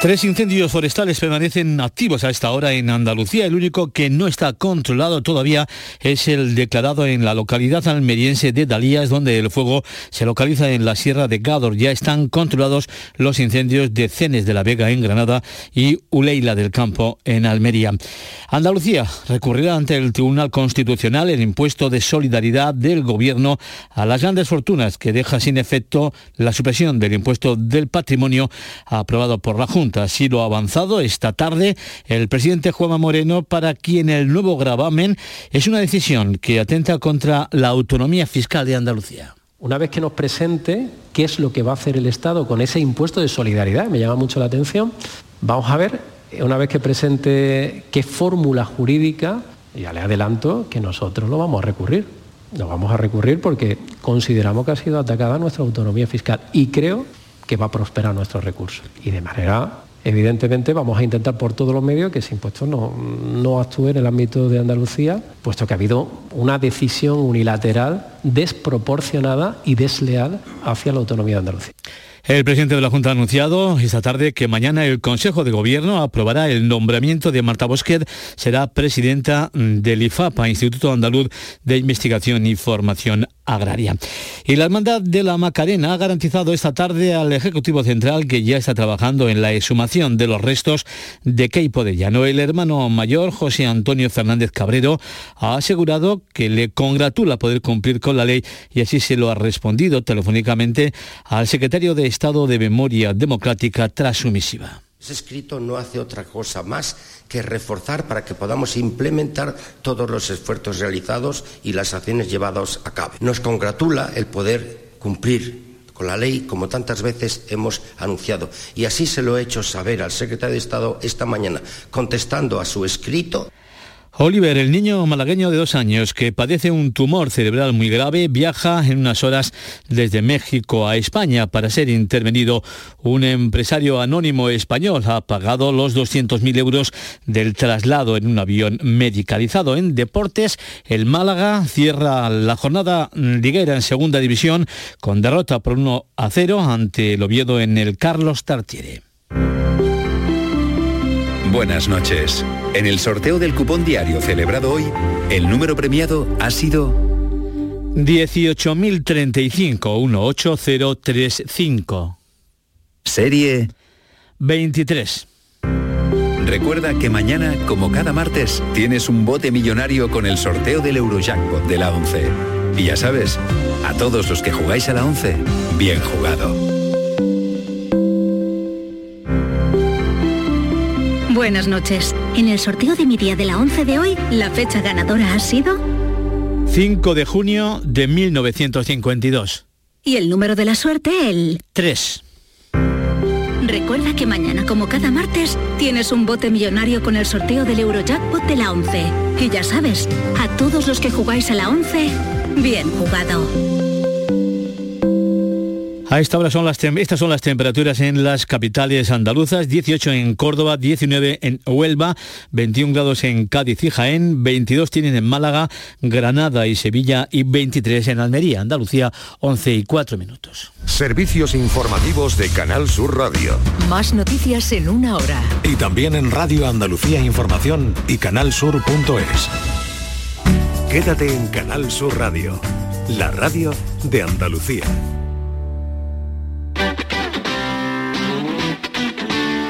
Tres incendios forestales permanecen activos a esta hora en Andalucía. El único que no está controlado todavía es el declarado en la localidad almeriense de Dalías, donde el fuego se localiza en la Sierra de Gádor. Ya están controlados los incendios de Cenes de la Vega en Granada y Uleila del Campo en Almería. Andalucía recurrirá ante el Tribunal Constitucional el impuesto de solidaridad del Gobierno a las grandes fortunas que deja sin efecto la supresión del impuesto del patrimonio aprobado por la Junta Así lo ha avanzado esta tarde el presidente Juanma Moreno, para quien el nuevo gravamen es una decisión que atenta contra la autonomía fiscal de Andalucía. Una vez que nos presente qué es lo que va a hacer el Estado con ese impuesto de solidaridad, me llama mucho la atención, vamos a ver, una vez que presente qué fórmula jurídica, ya le adelanto que nosotros lo vamos a recurrir. Lo vamos a recurrir porque consideramos que ha sido atacada nuestra autonomía fiscal y creo que va a prosperar nuestros recursos. Y de manera, evidentemente, vamos a intentar por todos los medios que ese impuesto no, no actúe en el ámbito de Andalucía, puesto que ha habido una decisión unilateral desproporcionada y desleal hacia la autonomía de Andalucía. El presidente de la Junta ha anunciado esta tarde que mañana el Consejo de Gobierno aprobará el nombramiento de Marta Bosquet, será presidenta del IFAPA, Instituto Andaluz de Investigación y Formación Agraria. Y la Hermandad de la Macarena ha garantizado esta tarde al Ejecutivo Central que ya está trabajando en la exhumación de los restos de Keipo de Llano. El hermano mayor, José Antonio Fernández Cabrero, ha asegurado que le congratula poder cumplir con la ley y así se lo ha respondido telefónicamente al secretario de Estado de Memoria Democrática tras su misiva. Ese escrito no hace otra cosa más que reforzar para que podamos implementar todos los esfuerzos realizados y las acciones llevadas a cabo. Nos congratula el poder cumplir con la ley como tantas veces hemos anunciado. Y así se lo he hecho saber al secretario de Estado esta mañana, contestando a su escrito. Oliver, el niño malagueño de dos años que padece un tumor cerebral muy grave, viaja en unas horas desde México a España para ser intervenido. Un empresario anónimo español ha pagado los 200.000 euros del traslado en un avión medicalizado. En deportes, el Málaga cierra la jornada liguera en segunda división con derrota por 1 a 0 ante el Oviedo en el Carlos Tartiere. Buenas noches. En el sorteo del cupón diario celebrado hoy, el número premiado ha sido 18.035 Serie 23. Recuerda que mañana, como cada martes, tienes un bote millonario con el sorteo del Eurojackpot de la 11. Y ya sabes, a todos los que jugáis a la 11, bien jugado. Buenas noches. En el sorteo de mi día de la 11 de hoy, la fecha ganadora ha sido 5 de junio de 1952. Y el número de la suerte, el 3. Recuerda que mañana, como cada martes, tienes un bote millonario con el sorteo del Eurojackpot de la 11. Y ya sabes, a todos los que jugáis a la 11, bien jugado. A esta hora son las estas son las temperaturas en las capitales andaluzas, 18 en Córdoba, 19 en Huelva, 21 grados en Cádiz y Jaén, 22 tienen en Málaga, Granada y Sevilla y 23 en Almería, Andalucía, 11 y 4 minutos. Servicios informativos de Canal Sur Radio. Más noticias en una hora. Y también en Radio Andalucía Información y canalsur.es. Quédate en Canal Sur Radio, la radio de Andalucía.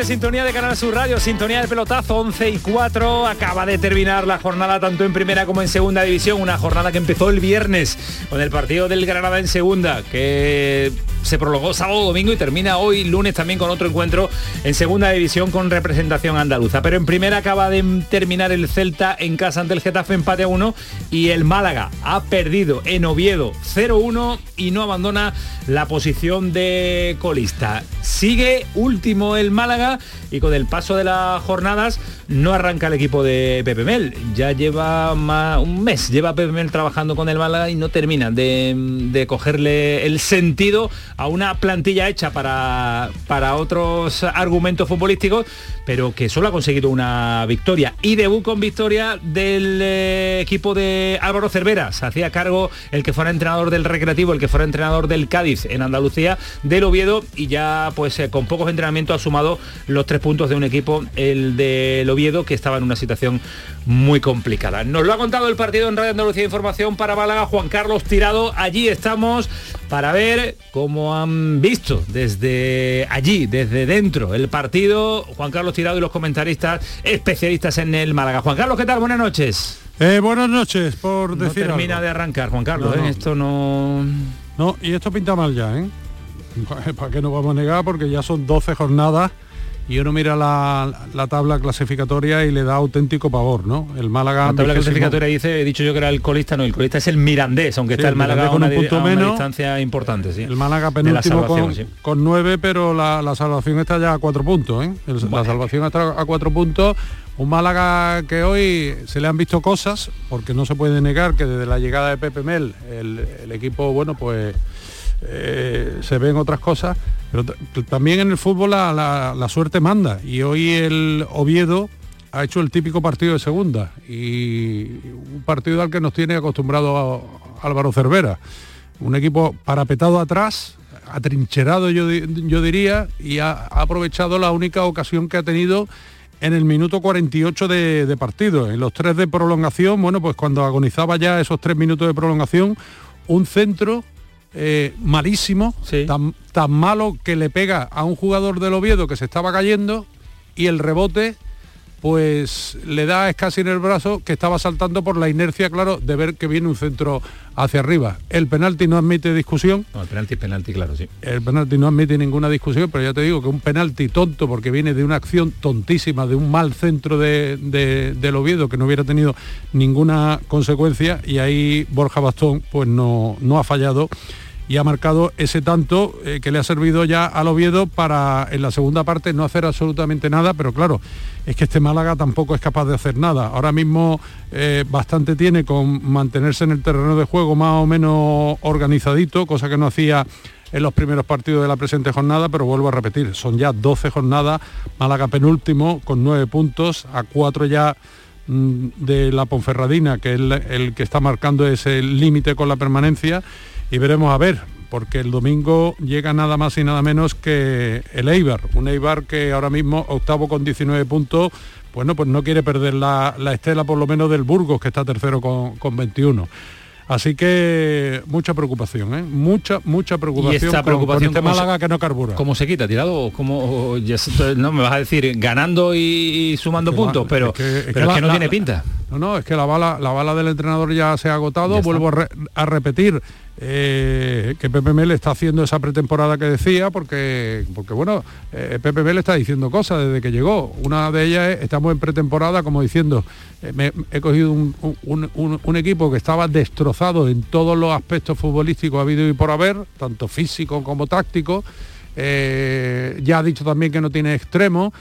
Sintonía de Canal Sur Radio, sintonía de pelotazo 11 y 4. Acaba de terminar la jornada tanto en primera como en segunda división, una jornada que empezó el viernes con el partido del Granada en segunda, que se prolongó sábado, domingo y termina hoy lunes también con otro encuentro en segunda división con representación andaluza. Pero en primera acaba de terminar el Celta en casa ante el Getafe empate a 1 y el Málaga ha perdido en Oviedo 0-1 y no abandona la posición de colista. Sigue último el Málaga y con el paso de las jornadas no arranca el equipo de Pepe Mel. Ya lleva más, un mes, lleva Pepe Mel trabajando con el Málaga y no termina de, de cogerle el sentido a una plantilla hecha para, para otros argumentos futbolísticos, pero que solo ha conseguido una victoria. Y debut con victoria del eh, equipo de Álvaro Cervera. Se hacía cargo el que fuera entrenador del Recreativo, el que fuera entrenador del Cádiz en Andalucía, del Oviedo, y ya pues eh, con pocos entrenamientos ha sumado los tres puntos de un equipo, el del Oviedo, que estaba en una situación muy complicada. Nos lo ha contado el partido en Radio Andalucía Información para Málaga, Juan Carlos Tirado. Allí estamos para ver cómo han visto desde allí, desde dentro, el partido. Juan Carlos Tirado y los comentaristas especialistas en el Málaga. Juan Carlos, ¿qué tal? Buenas noches. Eh, buenas noches, por no decir termina algo. de arrancar, Juan Carlos. No, ¿eh? no. Esto no... No, y esto pinta mal ya, ¿eh? ¿Para qué nos vamos a negar? Porque ya son 12 jornadas y uno mira la, la tabla clasificatoria y le da auténtico pavor, ¿no? El Málaga... La tabla vigésimo- clasificatoria dice, he dicho yo que era el colista, no, el colista es el Mirandés, aunque Sí, está el el Málaga con una, un di- punto a una menos. distancia importante, sí. El Málaga penúltimo con, sí. con nueve, pero la, la salvación está ya a cuatro puntos. ¿eh? El- La salvación está a cuatro puntos. Un Málaga que hoy se le han visto cosas, porque no se puede negar que desde la llegada de Pepe Mel el, el equipo, bueno, pues eh, se ven otras cosas, pero también en el fútbol la, la- suerte manda. Y hoy el Oviedo ha hecho el típico partido de segunda y un partido al que nos tiene acostumbrado Álvaro Cervera un equipo parapetado atrás, atrincherado yo, yo diría, y ha, ha aprovechado la única ocasión que ha tenido en el minuto 48 de, de partido. En los tres de prolongación, bueno, pues cuando agonizaba ya esos tres minutos de prolongación, un centro eh, malísimo, tan, tan malo que le pega a un jugador del Oviedo que se estaba cayendo y el rebote pues le da es casi en el brazo que estaba saltando por la inercia, claro, de ver que viene un centro hacia arriba. El penalti no admite discusión. No, el penalti es penalti, claro, sí. El penalti no admite ninguna discusión, pero ya te digo que un penalti tonto porque viene de una acción tontísima, de un mal centro de, de- del Oviedo que no hubiera tenido ninguna consecuencia y ahí Borja Bastón pues no, no ha fallado y ha marcado ese tanto eh, que le ha servido ya al Oviedo para en la segunda parte no hacer absolutamente nada, pero claro, es que este Málaga tampoco es capaz de hacer nada. Ahora mismo eh, bastante tiene con mantenerse en el terreno de juego más o menos organizadito, cosa que no hacía en los primeros partidos de la presente jornada, pero vuelvo a repetir, son ya 12 jornadas, Málaga penúltimo con 9 puntos, a 4 ya mm, de la Ponferradina, que es el, el que está marcando ese límite con la permanencia, y veremos a ver, porque el domingo llega nada más y nada menos que el Eibar, un Eibar que ahora mismo octavo con 19 puntos, bueno, pues no quiere perder la, la estela por lo menos del Burgos, que está tercero con, con 21. Así que mucha preocupación, ¿eh? mucha, mucha preocupación, y esta con- preocupación con, este ¿cómo se- Málaga que no carbura. ¿Cómo se quita? ¿Tirado? o ¿Cómo, o ya se- no me vas a decir ganando y, y sumando Es que puntos? la- pero es que- es pero la- que no la- tiene pinta. No, no, es que la bala, la bala del entrenador ya se ha agotado. Ya. Vuelvo a, re- a repetir eh, que Pepe Mel está haciendo esa pretemporada que decía, porque, porque bueno, eh, Pepe Mel está diciendo cosas desde que llegó. Una de ellas es, estamos en pretemporada como diciendo, eh, he cogido un, equipo que estaba destrozado en todos los aspectos futbolísticos habido y por haber, tanto físico como táctico. Ya ha dicho también que no tiene extremo,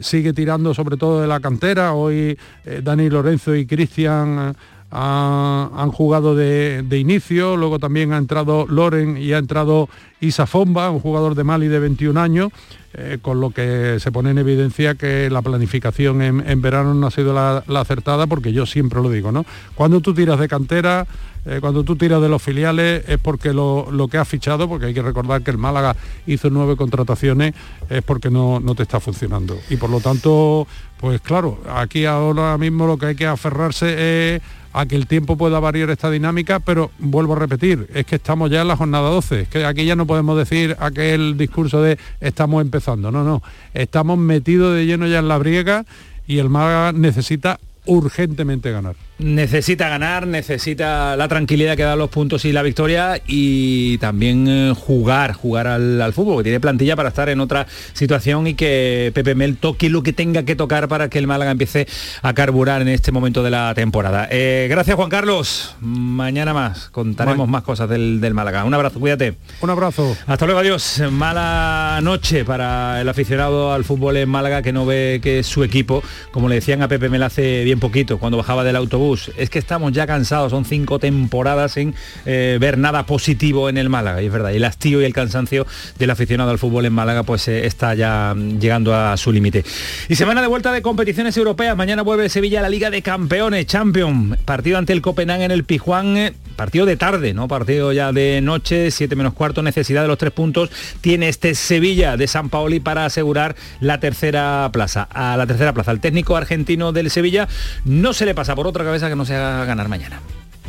sigue tirando sobre todo de la cantera. Hoy eh, Dani Lorenzo y Cristian ha- han jugado de, inicio, luego también ha entrado Loren y ha entrado Isa Fomba, un jugador de Mali de 21 años, eh, con lo que se pone en evidencia que la planificación en, en verano no ha sido la, la acertada, porque yo siempre lo digo, ¿no? Cuando tú tiras de cantera, eh, cuando tú tiras de los filiales es porque lo, lo que has fichado, porque hay que recordar que el Málaga hizo nueve contrataciones, es porque no, no te está funcionando. Y por lo tanto, pues claro, aquí ahora mismo lo que hay que aferrarse es a que el tiempo pueda variar esta dinámica, pero vuelvo a repetir, es que estamos ya en la jornada 12, es que aquí ya no podemos decir aquel discurso de estamos empezando. No, no. Estamos metidos de lleno ya en la briega y el Málaga necesita urgentemente ganar necesita ganar, necesita la tranquilidad que dan los puntos y la victoria y también eh, jugar, jugar al, fútbol, que tiene plantilla para estar en otra situación y que Pepe Mel toque lo que tenga que tocar para que el Málaga empiece a carburar en este momento de la temporada. Eh, gracias Juan Carlos, mañana más contaremos más cosas del, del, Málaga. Un abrazo, cuídate. Un abrazo. Hasta luego, adiós. Mala noche para el aficionado al fútbol en Málaga que no ve que su equipo, como le decían a Pepe Mel hace bien poquito, cuando bajaba del autobús, es que estamos ya cansados, son cinco temporadas sin eh, ver nada positivo en el Málaga, y es verdad, el hastío y el cansancio del aficionado al fútbol en Málaga pues eh, está ya llegando a su límite. Y semana de vuelta de competiciones europeas, mañana vuelve Sevilla a la Liga de Campeones, Champion, partido ante el Copenhague en el Pijuán, eh, partido de tarde, ¿no? Partido ya de noche, 7 menos cuarto, necesidad de los tres puntos, tiene este Sevilla de San Paoli para asegurar la tercera plaza. A la tercera plaza, el técnico argentino del Sevilla no se le pasa por otra cabeza que no se haga ganar mañana.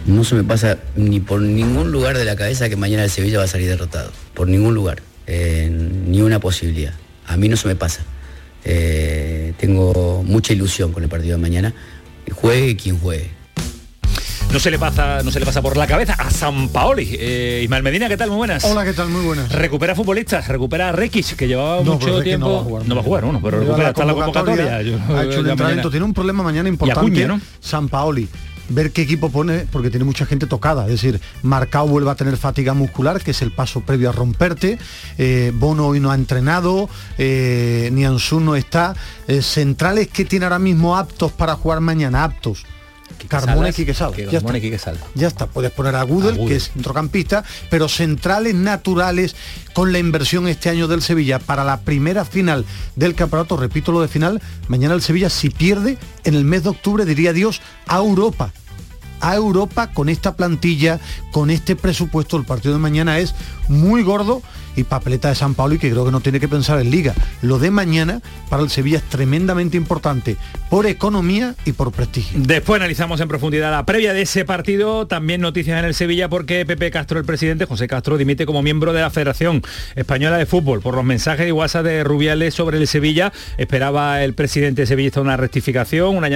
No se me pasa ni por ningún lugar de la cabeza que mañana el Sevilla va a salir derrotado. Por ningún lugar. Eh, ni una posibilidad. A mí no se me pasa. Eh, tengo mucha ilusión con el partido de mañana. Juegue quien juegue no se le pasa, no se le pasa por la cabeza a San Paoli. Eh, Ismael Medina, ¿qué tal? Muy buenas. Hola, ¿qué tal? Muy buenas. Recupera futbolistas, recupera a Rekic, que llevaba mucho tiempo. No va a jugar, no va a jugar uno, pero recupera hasta la convocatoria. ha hecho un entrenamiento. Tiene un problema mañana importante. ¿no? San Paoli ver qué equipo pone, porque tiene mucha gente tocada. Es decir, Marcao vuelve a tener fatiga muscular, que es el paso previo a romperte. Eh, Bono hoy no ha entrenado, eh, Nianzú no está. Eh, centrales que tiene ahora mismo aptos para jugar mañana, aptos. Carmona y Quique Ya, ya está, puedes poner a Gudel, que es centrocampista, pero centrales naturales con la inversión este año del Sevilla para la primera final del campeonato, repito lo de final, mañana el Sevilla si pierde en el mes de octubre diría Dios a Europa. A Europa con esta plantilla, con este presupuesto. El partido de mañana es muy gordo y papeleta de San Paulo y que creo que no tiene que pensar en liga. Lo de mañana para el Sevilla es tremendamente importante por economía y por prestigio. Después analizamos en profundidad la previa de ese partido, también noticias en el Sevilla porque Pepe Castro, el presidente, José Castro, dimite como miembro de la Federación Española de Fútbol por los mensajes de WhatsApp de Rubiales sobre el Sevilla. Esperaba el presidente sevillista una rectificación, una,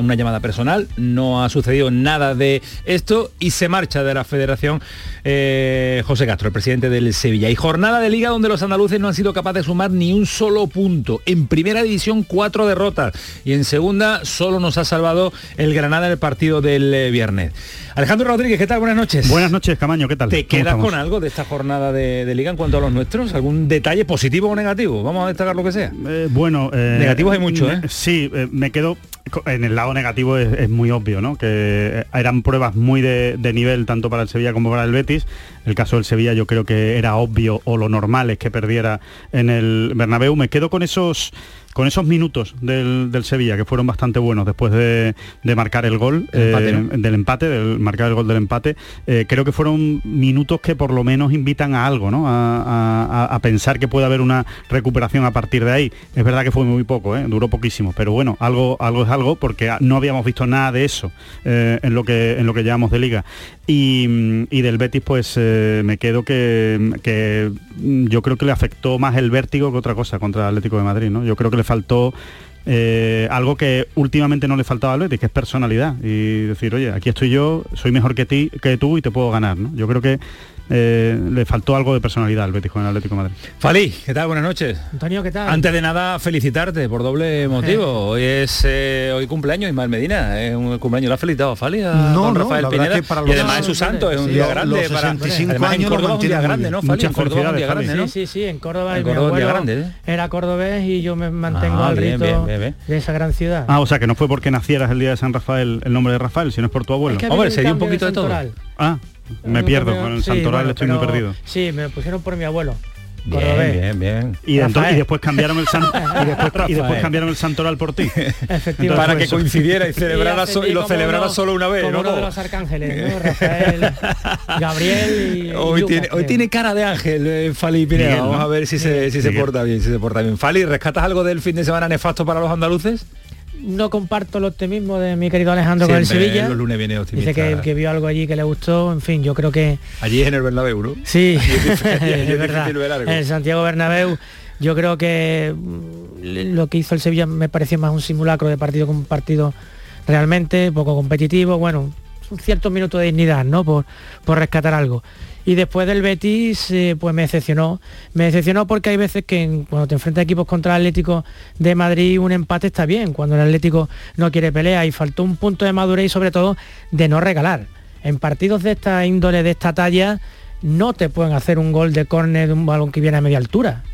una llamada personal. No ha sucedido nada de esto y se marcha de la Federación eh, José Castro, el presidente del Sevilla. Y jornada de liga donde los andaluces no han sido capaces de sumar ni un solo punto. En primera división cuatro derrotas y en segunda solo nos ha salvado el Granada en el partido del eh, viernes. Alejandro Rodríguez, ¿qué tal? Buenas noches. Buenas noches, Camaño, ¿qué tal? ¿Te quedas con algo de esta jornada de, liga en cuanto a los nuestros? ¿Algún detalle positivo o negativo? Vamos a destacar lo que sea. Eh, bueno, negativos hay mucho, ¿eh? Sí, me quedo en el lado negativo es, muy obvio, ¿no? Que eran pruebas muy de, nivel tanto para el Sevilla como para el Betis. El caso del Sevilla yo creo que era obvio o lo normal es que perdiera en el Bernabéu. Me quedo con esos con esos minutos del, Sevilla, que fueron bastante buenos después de, marcar el gol eh, del empate, del marcar el gol del empate, eh, creo que fueron minutos que por lo menos invitan a algo, ¿no? A, pensar que puede haber una recuperación a partir de ahí. Es verdad que fue muy poco, ¿eh? duró poquísimo, pero bueno, algo, algo es algo porque no habíamos visto nada de eso en, lo que, en lo que llevamos de liga. Y, del Betis pues me quedo que, que, yo creo que le afectó más el vértigo que otra cosa contra el Atlético de Madrid, ¿no? Yo creo que le faltó eh, algo que últimamente no le faltaba al Betis, que es personalidad. Y decir, oye, aquí estoy yo, soy mejor que ti, que tú y te puedo ganar. ¿no? Yo creo que eh, le faltó algo de personalidad al Betis con el Atlético de Madrid. Falí, ¿qué tal? Buenas noches. Antonio, ¿qué tal? Antes de nada, felicitarte por doble motivo. Hoy es eh, hoy cumpleaños Ismael Medina, es un cumpleaños. ¿Lo ha felicitado Fali a no, Rafael Pineda? y además es su santo, es un día grande. Para, además en Córdoba es un día grande, ¿no? Fali, en Córdoba es un día grande, ¿no? Sí, sí, en Córdoba, en Córdoba mi día grande, ¿eh? era cordobés y yo me mantengo ah, al rito de esa gran ciudad. Ah, o sea, que no fue porque nacieras el día de San Rafael el nombre de Rafael, sino es por tu abuelo. Hombre, se dio un poquito de todo. Ah, me pierdo, con el Santoral estoy muy perdido. Sí, me pusieron por mi abuelo. Bien, bien, bien. Y, después cambiaron el y, después, cambiaron el santoral por ti. Efectivamente. para que coincidiera y celebrara y, lo celebrara solo una vez, como ¿no? Uno de los arcángeles, ¿no? Rafael, Gabriel y, hoy tiene hoy tiene cara de ángel eh, Fali Pineda. Vamos a ver si se si se porta bien, si se porta bien. Fali, ¿rescatas algo del fin de semana nefasto para los andaluces? No comparto el optimismo de mi querido Alejandro con el Sevilla. Los lunes viene Dice que, vio algo allí que le gustó, en fin, yo creo que... Allí en el Bernabéu, ¿no? Sí, es, verdad. En Santiago Bernabéu yo creo que mm, lo que hizo el Sevilla me pareció más un simulacro de partido con un partido realmente poco competitivo, bueno, un cierto minuto de dignidad, ¿no? Por, por rescatar algo. Y después del Betis, eh, pues me decepcionó. Me decepcionó porque hay veces que cuando te enfrentas a equipos contra el Atlético de Madrid, un empate está bien, cuando el Atlético no quiere pelea y faltó un punto de madurez y sobre todo de no regalar. En partidos de esta índole, de esta talla, no te pueden hacer un gol de córner de un balón que viene a media altura.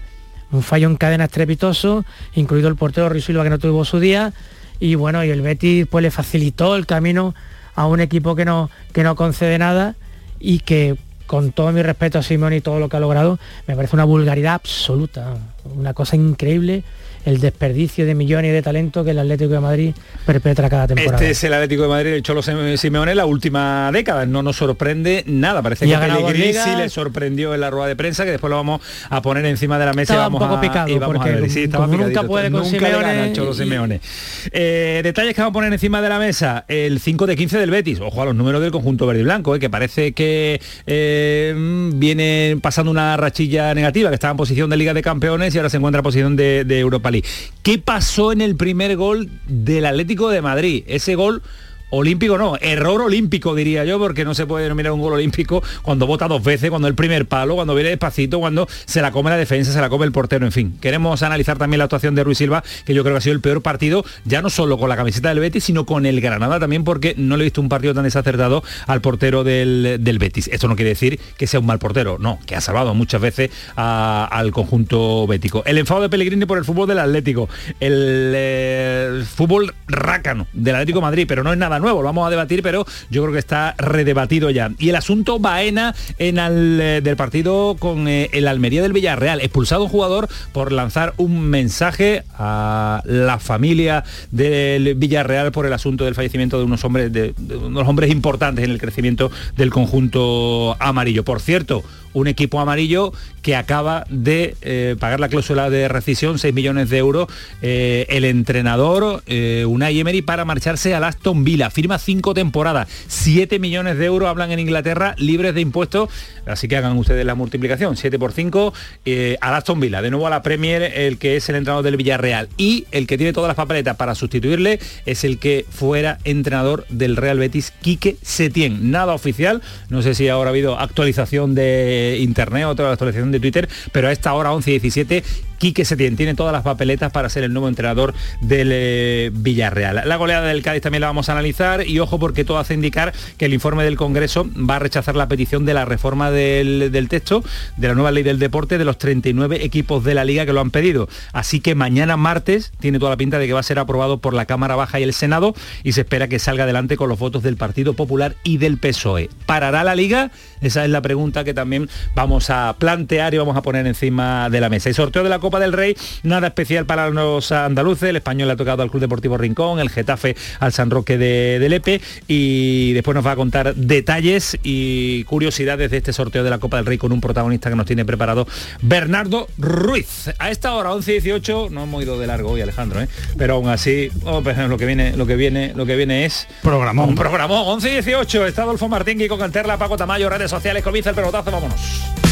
Un fallo en cadena estrepitoso, incluido el portero Ruiz Silva que no tuvo su día. Y bueno, y el Betis pues le facilitó el camino a un equipo que no, que no concede nada y que con todo mi respeto a Simón y todo lo que ha logrado, me parece una vulgaridad absoluta, una cosa increíble el desperdicio de millones de talento que el Atlético de Madrid perpetra cada temporada. Este es el Atlético de Madrid, el Cholo Simeone, la última década. No nos sorprende nada. Parece que Pellegrini sí le sorprendió en la rueda de prensa, que después lo vamos a poner encima de la mesa. Estaba un poco picado, y vamos a ver. Sí, estaba nunca puede con nunca Simeone. Cholo Simeone. Eh, detalles que vamos a poner encima de la mesa. El 5 de 15 del Betis. Ojo a los números del conjunto verde y blanco, eh, que parece que eh, viene pasando una rachilla negativa, que estaba en posición de Liga de Campeones y ahora se encuentra en posición de, de Europa League. ¿Qué pasó en el primer gol del Atlético de Madrid? Ese gol olímpico no, error olímpico diría yo, porque no se puede denominar un gol olímpico cuando vota dos veces, cuando el primer palo, cuando viene despacito, cuando se la come la defensa, se la come el portero, en fin. Queremos analizar también la actuación de Ruiz Silva, que yo creo que ha sido el peor partido, ya no solo con la camiseta del Betis, sino con el Granada también, porque no le he visto un partido tan desacertado al portero del, Betis. Esto no quiere decir que sea un mal portero, no, que ha salvado muchas veces al conjunto bético. El enfado de Pellegrini por el fútbol del Atlético, el eh, fútbol rácano del Atlético Madrid, pero no es nada nuevo, lo vamos a debatir, pero yo creo que está redebatido ya. Y el asunto Baena en el eh, del partido con eh, el Almería del Villarreal. Expulsado un jugador por lanzar un mensaje a la familia del Villarreal por el asunto del fallecimiento de unos hombres, de unos hombres importantes en el crecimiento del conjunto amarillo. Por cierto, un equipo amarillo que acaba de eh, pagar la cláusula de rescisión, 6 millones de euros, eh, el entrenador eh, Unai Emery para marcharse al Aston Villa. Firma cinco temporadas, 7 millones de euros, hablan en Inglaterra, libres de impuestos, así que hagan ustedes la multiplicación, 7 por 5, al Aston Villa. De nuevo a la Premier, el que es el entrenador del Villarreal. Y el que tiene todas las papeletas para sustituirle es el que fuera entrenador del Real Betis, Quique Setién. Nada oficial, no sé si ahora ha habido actualización de internet o toda la actualización de Twitter, pero a esta hora 11 y 17 Quique Setién tiene todas las papeletas para ser el nuevo entrenador del eh, Villarreal. La goleada del Cádiz también la vamos a analizar y ojo porque todo hace indicar que el informe del Congreso va a rechazar la petición de la reforma del, texto de la nueva ley del deporte de los 39 equipos de la liga que lo han pedido. Así que mañana martes tiene toda la pinta de que va a ser aprobado por la Cámara Baja y el Senado y se espera que salga adelante con los votos del Partido Popular y del PSOE. ¿Parará la liga? Esa es la pregunta que también vamos a plantear y vamos a poner encima de la mesa. Y sorteo de la Copa del Rey, nada especial para los andaluces, el español le ha tocado al Club Deportivo Rincón, el Getafe al San Roque de, Lepe y después nos va a contar detalles y curiosidades de este sorteo de la Copa del Rey con un protagonista que nos tiene preparado Bernardo Ruiz. A esta hora, 11 y 18, no hemos ido de largo hoy Alejandro, ¿eh? pero aún así, oh, pues, lo que viene, lo que viene, lo que viene es programón. Un programón, 11 y 18, está Adolfo Martín y con Canterla, Paco Tamayo, redes sociales, comienza el pelotazo, vámonos.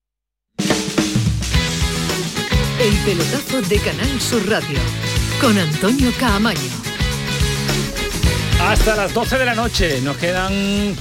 El pelotazo de Canal Sur Radio con Antonio Caamaño. Hasta las 12 de la noche nos quedan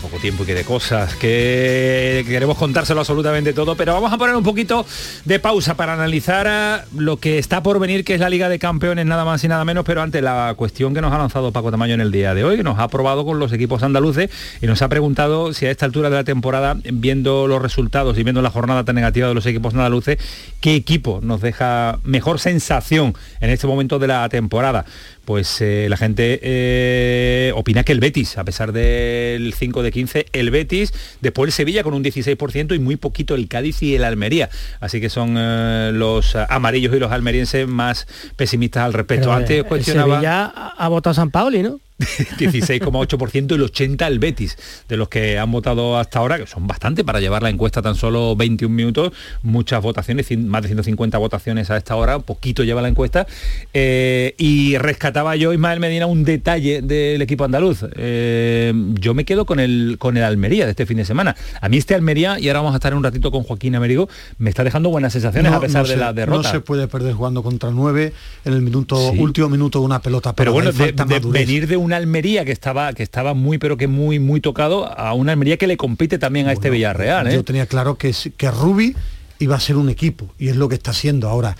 poco tiempo y qué de cosas, que queremos contárselo absolutamente todo, pero vamos a poner un poquito de pausa para analizar lo que está por venir, que es la Liga de Campeones, nada más y nada menos, pero ante la cuestión que nos ha lanzado Paco Tamayo en el día de hoy, que nos ha probado con los equipos andaluces y nos ha preguntado si a esta altura de la temporada, viendo los resultados y viendo la jornada tan negativa de los equipos andaluces, qué equipo nos deja mejor sensación en este momento de la temporada pues eh, la gente eh, opina que el Betis, a pesar del 5 de 15, el Betis, después el Sevilla con un 16% y muy poquito el Cádiz y el Almería. Así que son eh, los amarillos y los almerienses más pesimistas al respecto. Antes cuestionaba... Sevilla ha votado San Pauli, ¿no? 16,8% el 80 el Betis, de los que han votado hasta ahora, que son bastante para llevar la encuesta tan solo 21 minutos, muchas votaciones, más de 150 votaciones a esta hora, poquito lleva la encuesta, eh, y rescataba yo, Ismael Medina, un detalle del equipo andaluz. Eh, yo me quedo con el, con el Almería de este fin de semana. A mí este Almería, y ahora vamos a estar un ratito con Joaquín Américo, me está dejando buenas sensaciones a pesar de la derrota. No se puede perder jugando contra 9 en el minuto último minuto de una pelota. Pero bueno, de, venir de un una Almería que estaba, que estaba muy, pero que muy, muy tocado, a una Almería que le compite también a este Villarreal. ¿eh? Yo tenía claro que, que Rubi iba a ser un equipo, y es lo que está haciendo ahora.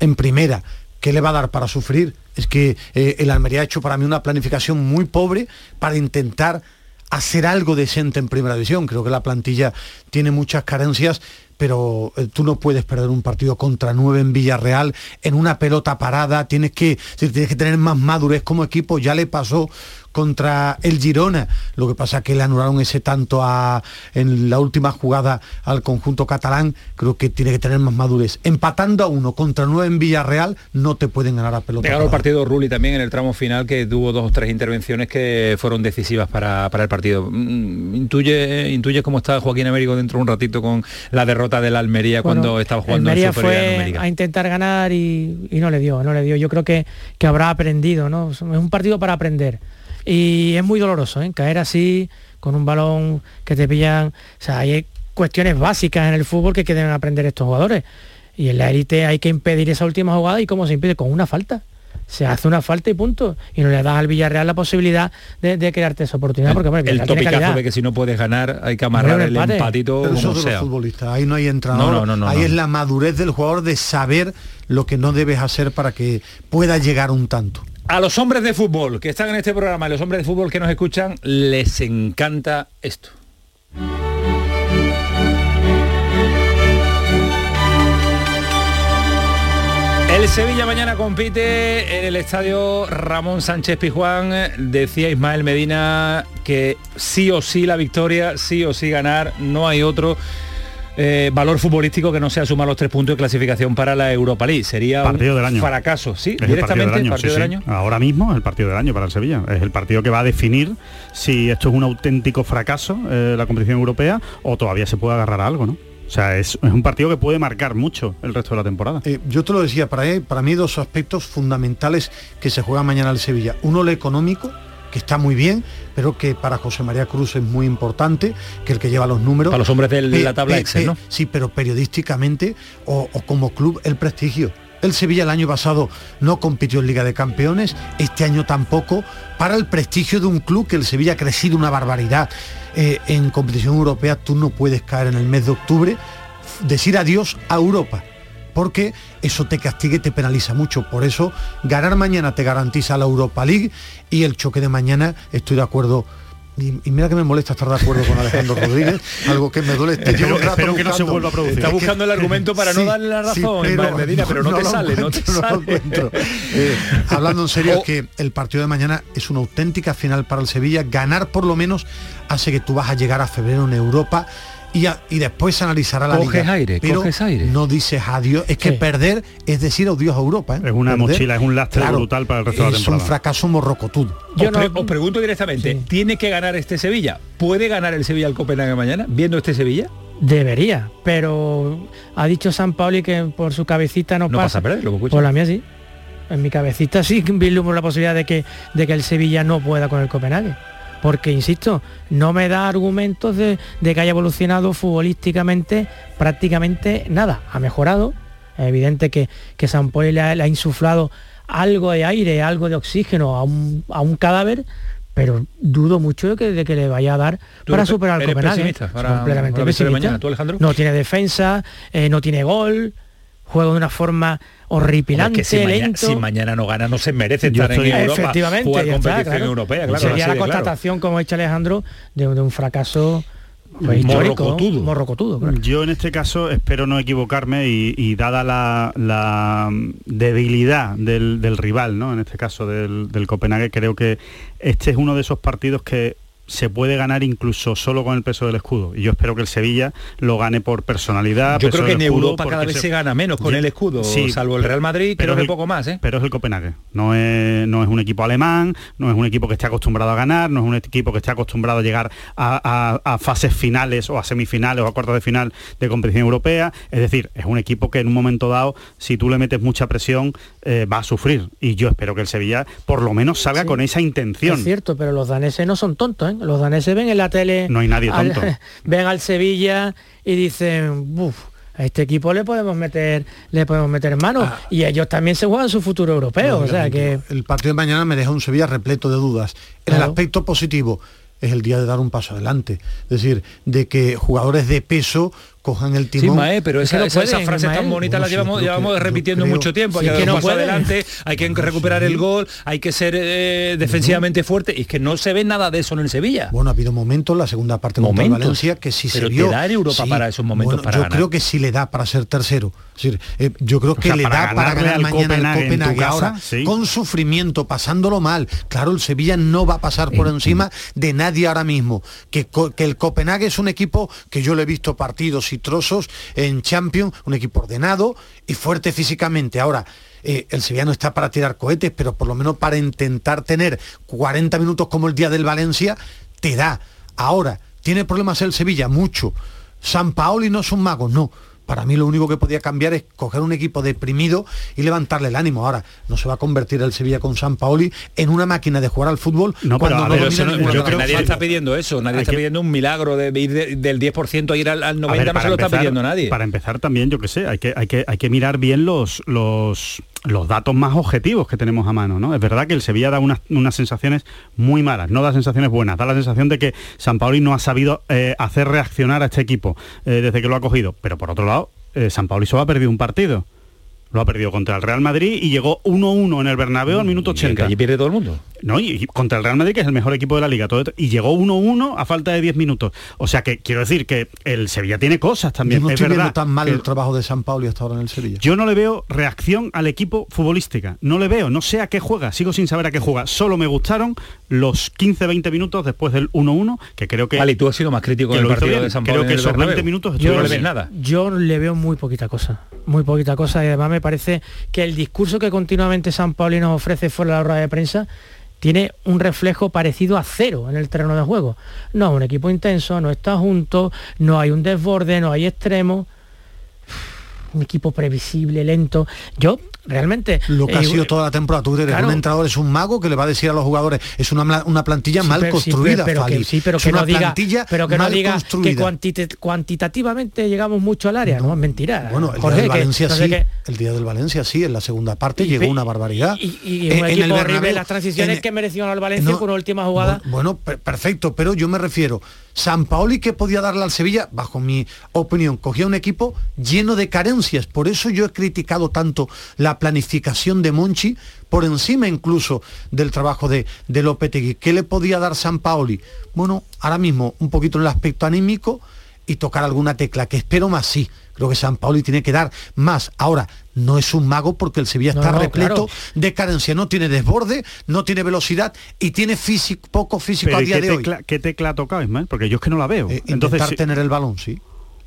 En primera, ¿qué le va a dar para sufrir? Es que eh, el Almería ha hecho para mí una planificación muy pobre para intentar hacer algo decente en primera división. Creo que la plantilla tiene muchas carencias pero eh, tú no puedes perder un partido contra nueve en Villarreal en una pelota parada, tienes que, tienes que tener más madurez como equipo, ya le pasó contra el Girona. Lo que pasa es que le anularon ese tanto a, en la última jugada al conjunto catalán. Creo que tiene que tener más madurez. Empatando a uno contra nueve en Villarreal, no te pueden ganar a pelota. Ganó el partido Rulli también en el tramo final, que tuvo dos o tres intervenciones que fueron decisivas para, el partido. Mm, intuye, intuye cómo está Joaquín Américo dentro de un ratito con la derrota de la Almería cuando estaba jugando Almería en fue a intentar ganar y, no le dio, no le dio. Yo creo que, que habrá aprendido, ¿no? Es un partido para aprender y es muy doloroso, ¿eh? caer así, con un balón que te pillan. O sea, hay cuestiones básicas en el fútbol que deben aprender estos jugadores. Y en la élite hay que impedir esa última jugada y cómo se impide, con una falta se hace una falta y punto. Y no le das al Villarreal la posibilidad de, crearte esa oportunidad. Porque, bueno, el, topicazo de que si no puedes ganar hay que amarrar el, empatito eso de los futbolistas. Ahí no hay entrenador. No, no, Ahí es la madurez del jugador de saber lo que no debes hacer para que pueda llegar un tanto. A los hombres de fútbol que están en este programa, a los hombres de fútbol que nos escuchan, les encanta esto. El Sevilla mañana compite en el estadio Ramón Sánchez Pijuán. Decía Ismael Medina que sí o sí la victoria, sí o sí ganar, no hay otro. Eh, valor futbolístico que no sea sumar los tres puntos de clasificación para la Europa League. Sería partido un fracaso, sí, directamente el partido del año. Ahora mismo es el partido del año para el Sevilla. Es el partido que va a definir si esto es un auténtico fracaso, eh, la competición europea, o todavía se puede agarrar a algo, ¿no? O sea, es, un partido que puede marcar mucho el resto de la temporada. Eh, yo te lo decía, para, para mí dos aspectos fundamentales que se juega mañana el Sevilla. Uno, el económico, que está muy bien, pero que para José María Cruz es muy importante, que el que lleva los números. Para los hombres de la tabla Excel, ¿no? Sí, pero periodísticamente o, o como club el prestigio. El Sevilla el año pasado no compitió en Liga de Campeones, este año tampoco, para el prestigio de un club que el Sevilla ha crecido una barbaridad. Eh, en competición europea tú no puedes caer en el mes de octubre, decir adiós a Europa porque eso te castiga y te penaliza mucho. Por eso, ganar mañana te garantiza la Europa League y el choque de mañana, estoy de acuerdo y, mira que me molesta estar de acuerdo con Alejandro Rodríguez, algo que me duele. Este espero, espero que no se vuelva a producir. Está buscando el argumento para no darle la razón, pero, Medina, pero no, te sale, no te sale. Eh, hablando en serio, es que el partido de mañana es una auténtica final para el Sevilla. Ganar por lo menos hace que tú vas a llegar a febrero en Europa y, después se analizará la coges liga. aire, pero coges aire. No dices adiós. Es que perder es decir adiós a Europa. ¿eh? Es una mochila, es un lastre brutal para el resto de la temporada. Es un fracaso morrocotudo. Yo os, pregunto directamente, ¿tiene que ganar este Sevilla? ¿Puede ganar el Sevilla al Copenhague mañana, viendo este Sevilla? Debería, pero ha dicho San Pauli que por su cabecita no, no pasa. pasa a Por la mía sí. En mi cabecita sí vislumbro la posibilidad de que, de que el Sevilla no pueda con el Copenhague porque, insisto, no me da argumentos de, que haya evolucionado futbolísticamente prácticamente nada. Ha mejorado, es evidente que, que San Poli le ha, insuflado algo de aire, algo de oxígeno a un, cadáver, pero dudo mucho de que, le vaya a dar para superar al Copenhague. completamente No tiene defensa, eh, no tiene gol, juega de una forma horripilante, si lento. Mañana, si mañana no gana, no se merece estar en Europa, efectivamente, jugar competición europea. Claro, Sería la constatación, como ha dicho Alejandro, de, un fracaso pues, morrocotudo. Yo en este caso espero no equivocarme y, dada la, debilidad del, rival, ¿no? en este caso del, del Copenhague, creo que este es uno de esos partidos que se puede ganar incluso solo con el peso del escudo. Y yo espero que el Sevilla lo gane por personalidad. Yo creo que en Europa cada vez se... gana menos con el escudo, salvo el Real Madrid, pero creo que poco más. ¿eh? Pero es el Copenhague. No es, no es un equipo alemán, no es un equipo que esté acostumbrado a ganar, no es un equipo que esté acostumbrado a llegar a, fases finales o a semifinales o a cuartos de final de competición europea. Es decir, es un equipo que en un momento dado, si tú le metes mucha presión, eh, va a sufrir. Y yo espero que el Sevilla por lo menos salga con esa intención. Es cierto, pero los daneses no son tontos. ¿eh? Los daneses ven en la tele... No hay nadie tonto. ven al Sevilla y dicen, Buf, a este equipo le podemos meter le podemos meter mano ah. y ellos también se juegan su futuro europeo o sea que el partido de mañana me deja un Sevilla repleto de dudas. En el aspecto positivo es el día de dar un paso adelante. Es decir de que jugadores de peso cojan el timón. Sí, Mae, pero esa, frase tan bonita la llevamos, llevamos repitiendo mucho tiempo. Hay que, no paso adelante, hay que recuperar el gol, hay que ser eh, defensivamente fuerte. Y es que no se ve nada de eso en el Sevilla. Bueno, ha habido momentos, en la segunda parte de Valencia, que sí se vio. Te da en Europa para esos momentos para Yo creo que sí le da para ser tercero. Eh, yo creo que le da para ganar mañana el Copenhague ahora, con sufrimiento, pasándolo mal. Claro, el Sevilla no va a pasar por encima de nadie ahora mismo. Que, que el Copenhague es un equipo que yo le he visto partidos trozos en Champions, un equipo ordenado y fuerte físicamente. Ahora, eh, el Sevilla no está para tirar cohetes, pero por lo menos para intentar tener 40 minutos como el día del Valencia, te da. Ahora, ¿tiene problemas el Sevilla? Mucho. San Paoli no es un mago, no para mí lo único que podía cambiar es coger un equipo deprimido y levantarle el ánimo. Ahora, no se va a convertir el Sevilla con San Paoli en una máquina de jugar al fútbol no, cuando no, yo creo que nadie está pidiendo eso, nadie está pidiendo un milagro de ir del 10% a ir al, 90%, no se lo está pidiendo nadie. Para empezar también, yo que sé, hay que, hay que, hay que mirar bien los, los los datos más objetivos que tenemos a mano, ¿no? Es verdad que el Sevilla da unas, sensaciones muy malas, no da sensaciones buenas, da la sensación de que San Paoli no ha sabido eh, hacer reaccionar a este equipo eh, desde que lo ha cogido, pero por otro lado, eh, San Paoli solo ha perdido un partido lo ha perdido contra el Real Madrid y llegó 1-1 en el Bernabéu al minuto 80. Y pierde todo el mundo. No, y, contra el Real Madrid, que es el mejor equipo de la liga. Todo, y llegó 1-1 a falta de 10 minutos. O sea que quiero decir que el Sevilla tiene cosas también. no es estoy verdad tan mal el trabajo de San Paulo y hasta ahora en el Sevilla. Yo no le veo reacción al equipo futbolística. No le veo, no sé a qué juega. Sigo sin saber a qué juega. Solo me gustaron los 15-20 minutos después del 1-1, que creo que... Vale, tú has sido más crítico del partido de San Paulo Creo que esos 20 minutos yo no le ves nada. Yo le veo muy poquita cosa. Muy poquita cosa. Y además me parece que el discurso que continuamente San Pauli nos ofrece fuera de la rueda de prensa tiene un reflejo parecido a cero en el terreno de juego. No, un equipo intenso, no está junto, no hay un desborde, no hay extremo. Un equipo previsible, lento. Yo realmente. Lo que ha sido toda la temporada. Tú eres un entrenador, es un mago que le va a decir a los jugadores, es una, una plantilla mal construida, pero, que, sí, pero que no diga, pero que no diga que cuantitativamente llegamos mucho al área, no es mentira. Bueno, el día del Valencia sí, el día del Valencia sí, en la segunda parte llegó una barbaridad. Y, un equipo horrible, las transiciones que mereció al Valencia con una última jugada. Bueno, perfecto, pero yo me refiero, San Paoli que podía darle al Sevilla, bajo mi opinión, cogía un equipo lleno de carencias, por eso yo he criticado tanto la planificación de Monchi por encima incluso del trabajo de, de Lopetegui. ¿Qué le podía dar San Paoli? Bueno, ahora mismo un poquito en el aspecto anímico y tocar alguna tecla, que espero más sí. Creo que San Paoli tiene que dar más. Ahora, no es un mago porque el Sevilla está repleto de carencia. No tiene desborde, no tiene velocidad y tiene físico, poco físico a día de hoy. ¿Qué tecla ha tocado, Ismael? Porque yo es que no la veo. Eh, Entonces, intentar tener el balón, sí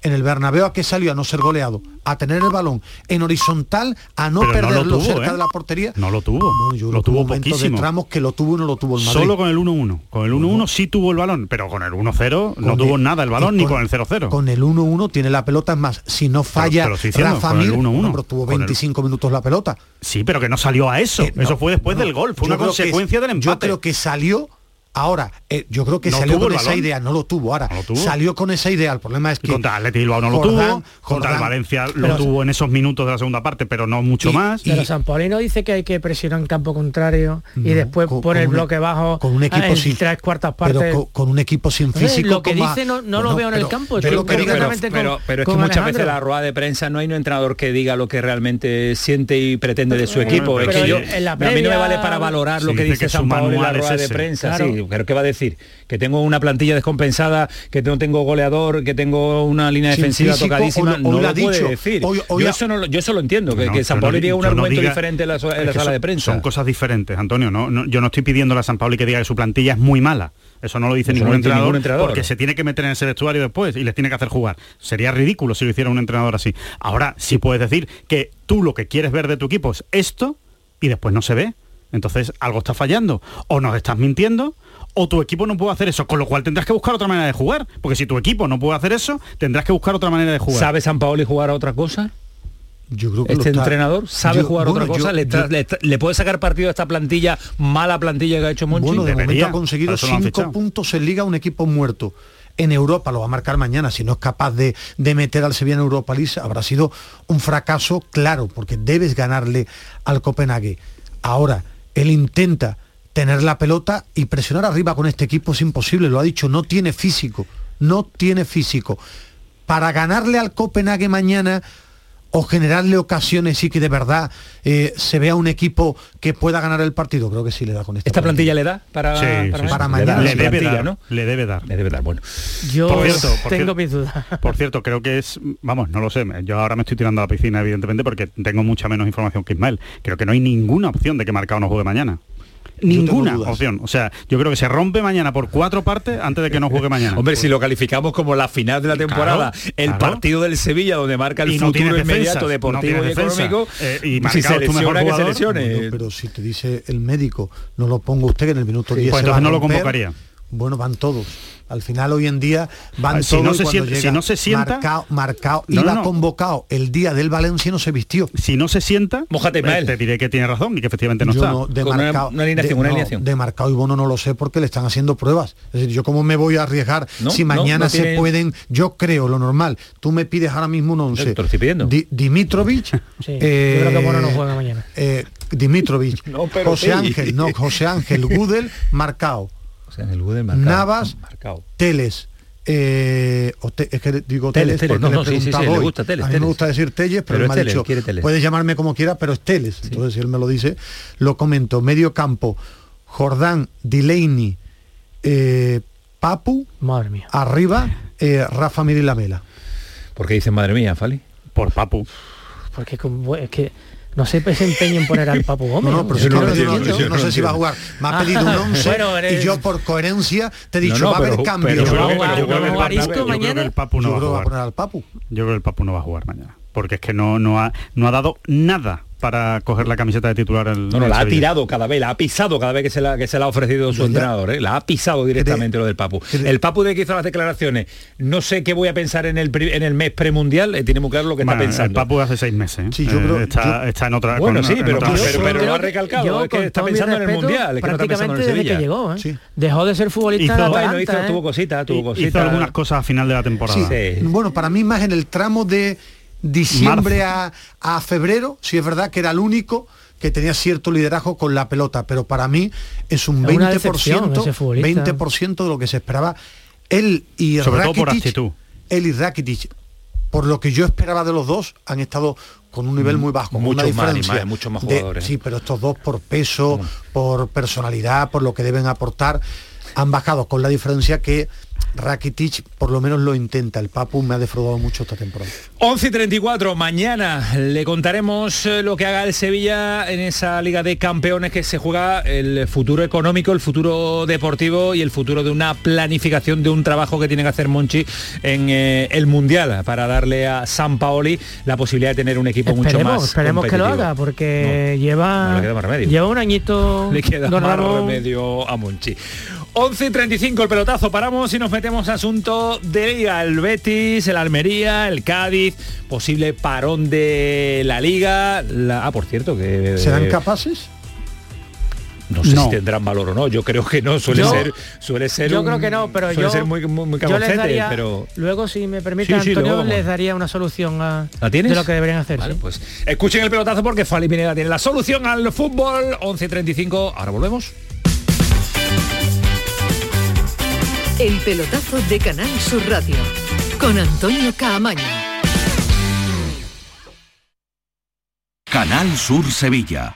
en el Bernabéu a que salió a no ser goleado, a tener el balón en horizontal, a no perderlo cerca ¿eh? de la portería. No lo tuvo. lo tuvo poquísimo. de tramos que lo tuvo y no lo tuvo el Madrid. Solo con el 1-1. Con el 1-1 sí tuvo el balón, pero con el 1-0 no tuvo nada el balón ni con, el 0-0. Con el 1-1 tiene la pelota es más, si no falla pero, Rafa Mir, pero tuvo 25 minutos la pelota. Sí, pero que no salió a eso. Eh, eso fue después del gol, fue una consecuencia del empate. Yo creo que salió Ahora, eh, yo creo que salió con esa idea, no lo tuvo. Ahora, salió con esa idea. El problema es que. contra Atleti Bilbao no lo tuvo, contra el Valencia lo tuvo en esos minutos de la segunda parte, pero no mucho más. Pero San Paulino dice que hay que presionar en campo contrario y después por el bloque bajo con un equipo sin tres cuartas partes. Pero con, un equipo sin físico. lo que dice no, lo veo en el campo. Pero, pero, pero, es que muchas veces la rueda de prensa no hay un entrenador que diga lo que realmente siente y pretende de su equipo. Es que yo, a mí no me vale para valorar lo que dice San Paolo en la rueda de prensa. Pero ¿qué va a decir? que tengo una plantilla descompensada, que no tengo goleador, que tengo una línea defensiva tocadísima, no lo puede decir. yo, eso no, yo eso lo entiendo, que, que San diga un argumento diferente en la, sala de prensa. Son cosas diferentes, Antonio. No, yo no estoy pidiendo a San Pauli que diga que su plantilla es muy mala. Eso no lo dice ningún, entrenador, porque se tiene que meter en ese vestuario después y les tiene que hacer jugar. Sería ridículo si lo hiciera un entrenador así. Ahora sí puedes decir que tú lo que quieres ver de tu equipo es esto y después no se ve. Entonces algo está fallando. O nos estás mintiendo o tu equipo no puede hacer eso, con lo cual tendrás que buscar otra manera de jugar, porque si tu equipo no puede hacer eso, tendrás que buscar otra manera de jugar. ¿Sabe San Paoli jugar a otra cosa? Yo creo que este entrenador sabe jugar otra cosa, le, puede sacar partido a esta plantilla, mala plantilla que ha hecho Monchi. Bueno, de momento ha conseguido cinco puntos en liga un equipo muerto. En Europa lo va a marcar mañana, si no es capaz de, de meter al Sevilla en Europa League, habrá sido un fracaso claro, porque debes ganarle al Copenhague. Ahora, él intenta tener la pelota y presionar arriba con este equipo es imposible, lo ha dicho, no tiene físico, no tiene físico. Para ganarle al Copenhague mañana o generarle ocasiones y que de verdad eh, se vea un equipo que pueda ganar el partido, creo que sí le da con esta, ¿Esta plantilla, le da para, para, mañana. Le, debe dar, ¿no? le debe dar. Le debe dar, bueno. Yo por cierto, tengo mis dudas. Por cierto, creo que es, vamos, no lo sé, yo ahora me estoy tirando a la piscina evidentemente porque tengo mucha menos información que Ismael. Creo que no hay ninguna opción de que Marcado no juegue mañana ninguna opción. O sea, yo creo que se rompe mañana por cuatro partes antes de que no juegue mañana. Hombre, si lo calificamos como la final de la temporada, el partido del Sevilla donde marca el futuro inmediato deportivo y económico, eh, y si se lesiona, que se lesione. pero si te dice el médico, no lo pongo usted en el minuto 10 pues entonces no lo convocaría. Bueno, van todos. Al final hoy en día van si no se sienta, si no se sienta marcado, marcado iba convocado el día del Valencia y no se vistió. Si no se sienta, Mójate, eh, te diré que tiene razón y que efectivamente no está. de marcado, una, alineación, una alineación. de marcado y Bono no lo sé porque le están haciendo pruebas. Es decir, yo cómo me voy a arriesgar si mañana se pueden, yo creo lo normal. Tú me pides ahora mismo un 11. Dimitrovich, eh, creo que Bono no juega mañana. Eh, Dimitrovich, José Ángel, no, José Ángel Gudel, marcado. Navas, Teles. Eh, es que digo Teles, porque no, le sí, le gusta Teles, A mí me gusta decir Telles, pero, él me ha dicho, puedes llamarme como quiera, pero es Teles. Entonces, si él me lo dice, lo comento. Medio campo, Jordán, Delaney, eh, Papu, madre mía. arriba, eh, Rafa Mir y Lamela. ¿Por qué dicen madre mía, Fali? Por Papu. Porque es que no se empeño en poner al Papu Gómez. No, no, pero no, sé si va a jugar. Me ha pedido un 11 y yo por coherencia te he dicho, va a haber cambios. Yo creo que el Papu no va a jugar. Yo creo que el Papu no va a jugar mañana. Porque es que no, no, ha, no ha dado nada para coger la camiseta de titular. El, no, no, la ha tirado cada vez, la ha pisado cada vez que se la, que se la ha ofrecido su entrenador, ¿eh? la ha pisado directamente lo del Papu. El Papu de que hizo las declaraciones, no sé qué voy a pensar en el, en el mes premundial, eh, tiene muy claro lo que está pensando. El Papu hace seis meses. ¿eh? Sí, yo creo, está, está, en otra. Bueno, sí, pero, pero, lo ha recalcado, es que está pensando en el mundial, es que no está pensando en el desde que llegó, ¿eh? Dejó de ser futbolista. Hizo, bueno, hizo, tuvo cositas, tuvo cositas. Hizo algunas cosas a final de la temporada. Bueno, para mí más en el tramo de diciembre a, a, febrero, si es verdad que era el único que tenía cierto liderazgo con la pelota, pero para mí es un 20%, 20 de lo que se esperaba. Él y Sobre Rakitic, todo por actitud. Él y Rakitic, por lo que yo esperaba de los dos, han estado con un nivel muy bajo, mucho una diferencia más, muchos más jugadores. sí, pero estos dos por peso, por personalidad, por lo que deben aportar, han bajado con la diferencia que Rakitic por lo menos lo intenta. El Papu me ha defraudado mucho esta temporada. 11 y 34, mañana le contaremos eh, lo que haga el Sevilla en esa Liga de Campeones que se juega el futuro económico, el futuro deportivo y el futuro de una planificación de un trabajo que tiene que hacer Monchi en eh, el Mundial para darle a San Paoli la posibilidad de tener un equipo mucho más Esperemos que lo haga porque lleva, lleva un añito le queda más remedio a Monchi. 11 y 35 el pelotazo, paramos y nos metemos a asunto de Liga, el Betis, el Almería, el Cádiz, posible parón de la Liga. ah, por cierto, que... ¿Serán capaces? No sé si tendrán valor o no, yo creo que no, suele ser suele ser Yo creo que no, pero suele ser muy, muy, pero luego si me permite Antonio les daría una solución a de lo que deberían hacer. Vale, pues escuchen el pelotazo porque Fali Pineda tiene la solución al fútbol 11:35. Ahora volvemos. El pelotazo de Canal Sur Radio con Antonio Caamaño. Canal Sur Sevilla.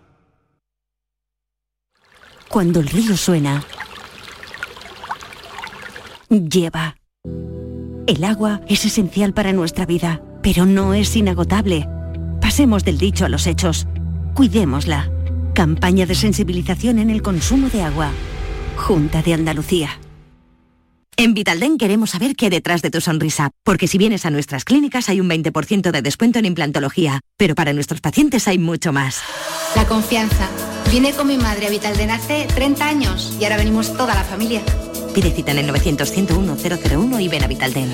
Cuando el río suena, lleva. El agua es esencial para nuestra vida, pero no es inagotable. Pasemos del dicho a los hechos. Cuidémosla. Campaña de sensibilización en el consumo de agua. Junta de Andalucía. En Vitalden queremos saber qué detrás de tu sonrisa, porque si vienes a nuestras clínicas hay un 20% de descuento en implantología, pero para nuestros pacientes hay mucho más. La confianza. Vine con mi madre a Vitalden hace 30 años y ahora venimos toda la familia. Pide cita en el 900 101 001 y ven a Vitalden.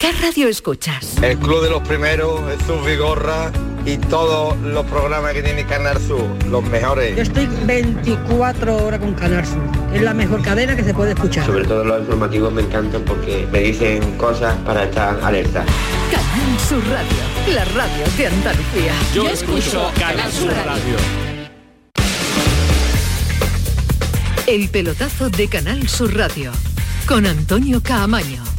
¿Qué radio escuchas? El Club de los Primeros, Jesús Vigorra y todos los programas que tiene Canal Sur, los mejores. Yo estoy 24 horas con Canal Sur. Es la mejor cadena que se puede escuchar. Sobre todo los informativos me encantan porque me dicen cosas para estar alerta. Canal Sur Radio, la radio de Andalucía. Yo, escucho Canal Sur radio. El pelotazo de Canal Sur Radio con Antonio Caamaño.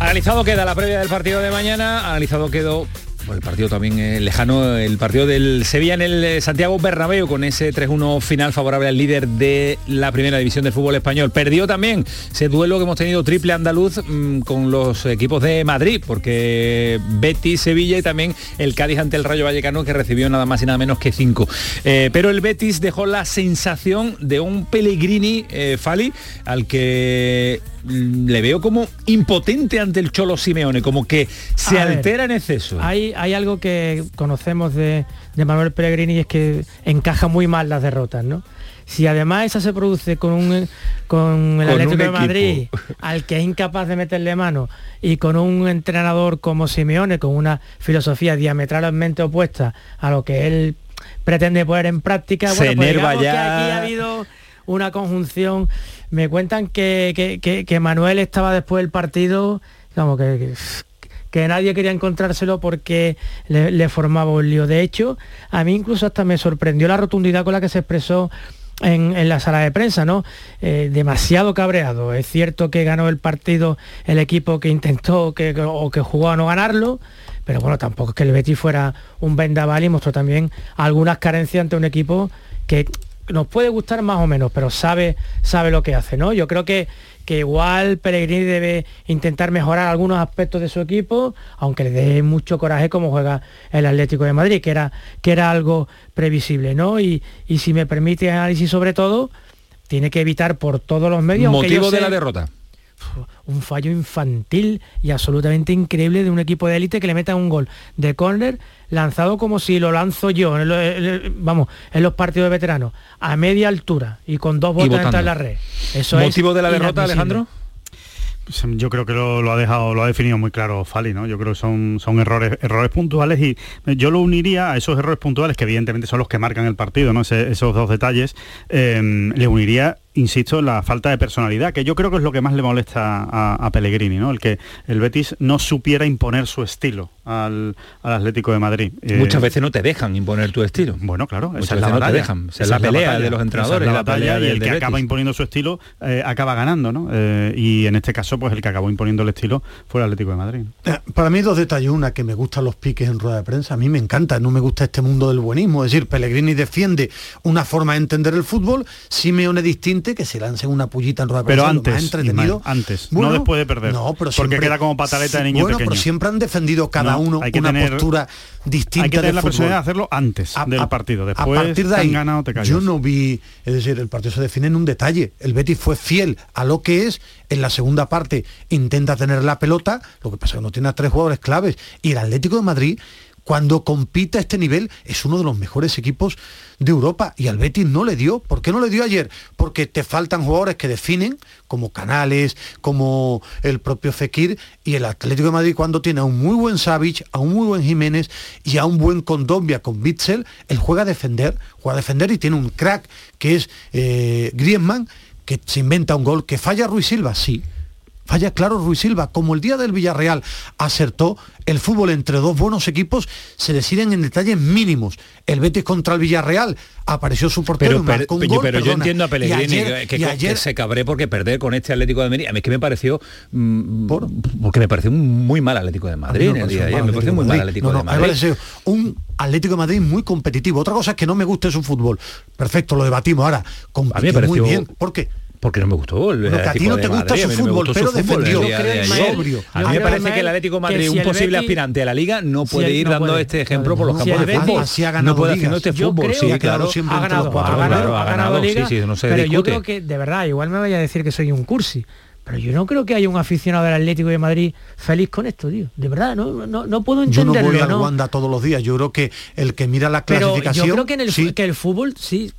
Analizado queda la previa del partido de mañana, analizado quedó el partido también eh, lejano, el partido del Sevilla en el eh, Santiago Bernabéu con ese 3-1 final favorable al líder de la primera división del fútbol español. Perdió también ese duelo que hemos tenido triple andaluz mm, con los equipos de Madrid, porque Betis, Sevilla y también el Cádiz ante el Rayo Vallecano que recibió nada más y nada menos que 5. Eh, pero el Betis dejó la sensación de un Pellegrini Fali al que le veo como impotente ante el Cholo Simeone, como que se altera en exceso. Hay, hay algo que conocemos de, Manuel Pellegrini y es que encaja muy mal las derrotas, ¿no? Si además esa se produce con un con el Atlético de Madrid, al que es incapaz de meterle mano, y con un entrenador como Simeone, con una filosofía diametralmente opuesta a lo que él pretende poner en práctica, se bueno, pues aquí ha habido una conjunción. Me cuentan que, que, Manuel estaba después del partido, como que que nadie quería encontrárselo porque le, formaba un lío. De hecho, a mí incluso hasta me sorprendió la rotundidad con la que se expresó en, la sala de prensa, ¿no? Eh, demasiado cabreado. Es cierto que ganó el partido el equipo que intentó que, o que jugó a no ganarlo, pero bueno, tampoco es que el Betis fuera un vendaval y mostró también algunas carencias ante un equipo que nos puede gustar más o menos, pero sabe, sabe lo que hace, ¿no? Yo creo que que igual Pellegrini debe intentar mejorar algunos aspectos de su equipo, aunque le dé mucho coraje como juega el Atlético de Madrid, que era, que era algo previsible, ¿no? Y, y si me permite análisis sobre todo, tiene que evitar por todos los medios... Motivo de la derrota un fallo infantil y absolutamente increíble de un equipo de élite que le meta un gol de córner lanzado como si lo lanzo yo, vamos, en los partidos de veteranos, a media altura y con dos botas en la red. Eso ¿Motivo de la derrota, Alejandro? Pues, em, yo creo que lo, ha dejado, lo ha definido muy claro Fali, ¿no? Yo creo que son, son errores, errores puntuales y yo lo uniría a esos errores puntuales que evidentemente son los que marcan el partido, ¿no? esos dos detalles, em, le uniría insisto, la falta de personalidad, que yo creo que es lo que más le molesta a, Pellegrini, ¿no? El que el Betis no supiera imponer su estilo al, Atlético de Madrid. Muchas eh, veces no te dejan imponer tu estilo. Bueno, claro, esa es la batalla. dejan. es la pelea de los entrenadores. la, batalla, y el que acaba imponiendo su estilo eh, acaba ganando, ¿no? Eh, y en este caso, pues el que acabó imponiendo el estilo fue el Atlético de Madrid. Para mí dos detalles. Una, que me gustan los piques en rueda de prensa. A mí me encanta, no me gusta este mundo del buenismo. Es decir, Pellegrini defiende una forma de entender el fútbol, Simeone distinta que se lance una pullita en rueda pero antes, entretenido. antes, no después de perder. No, pero porque queda como pataleta de niño bueno, pero siempre han defendido cada uno hay que una postura distinta Hay que tener la posibilidad de hacerlo antes del partido. Después a partir de ahí, ganado, te yo no vi, es decir, el partido se define en un detalle. El Betis fue fiel a lo que es. En la segunda parte intenta tener la pelota, lo que pasa es que no tiene a tres jugadores claves. Y el Atlético de Madrid cuando compite a este nivel es uno de los mejores equipos de Europa y al Betis no le dio. ¿Por qué no le dio ayer? Porque te faltan jugadores que definen, como Canales, como el propio Fekir, y el Atlético de Madrid cuando tiene a un muy buen Savic, a un muy buen Jiménez y a un buen Condombia con Bitzel, él juega a defender, juega a defender y tiene un crack que es eh, Griezmann, que se inventa un gol, que falla Ruiz Silva, sí, Falla claro Ruiz Silva, como el día del Villarreal acertó, el fútbol entre dos buenos equipos se deciden en detalles mínimos. El Betis contra el Villarreal apareció su portero pero, pero, yo entiendo a Pellegrini que, ayer, se cabré porque perder con este Atlético de Madrid. A mí es que me pareció mm, porque me pareció un muy mal Atlético de Madrid me pareció muy mal Atlético de Madrid. un Atlético de Madrid muy competitivo. Otra cosa es que no me guste su fútbol. Perfecto, lo debatimos ahora. a mí me pareció, muy bien. ¿Por qué? Porque no me gustó el a ti no te gusta su fútbol, pero defendió. sobrio. A mí me parece que el Atlético Madrid, un posible aspirante a la Liga, no puede ir dando este ejemplo por los campos de fútbol. No puede hacer este fútbol, sí, claro. Ha ganado, ha ganado Liga, pero yo creo que, de verdad, igual me vaya a decir que soy un cursi, pero yo no creo que haya un aficionado del Atlético de Madrid feliz con esto, tío. De verdad, no, no, no puedo entenderlo. Yo no voy al Wanda todos los días. Yo creo que el que mira la clasificación... yo creo que, en el, que el fútbol, sí,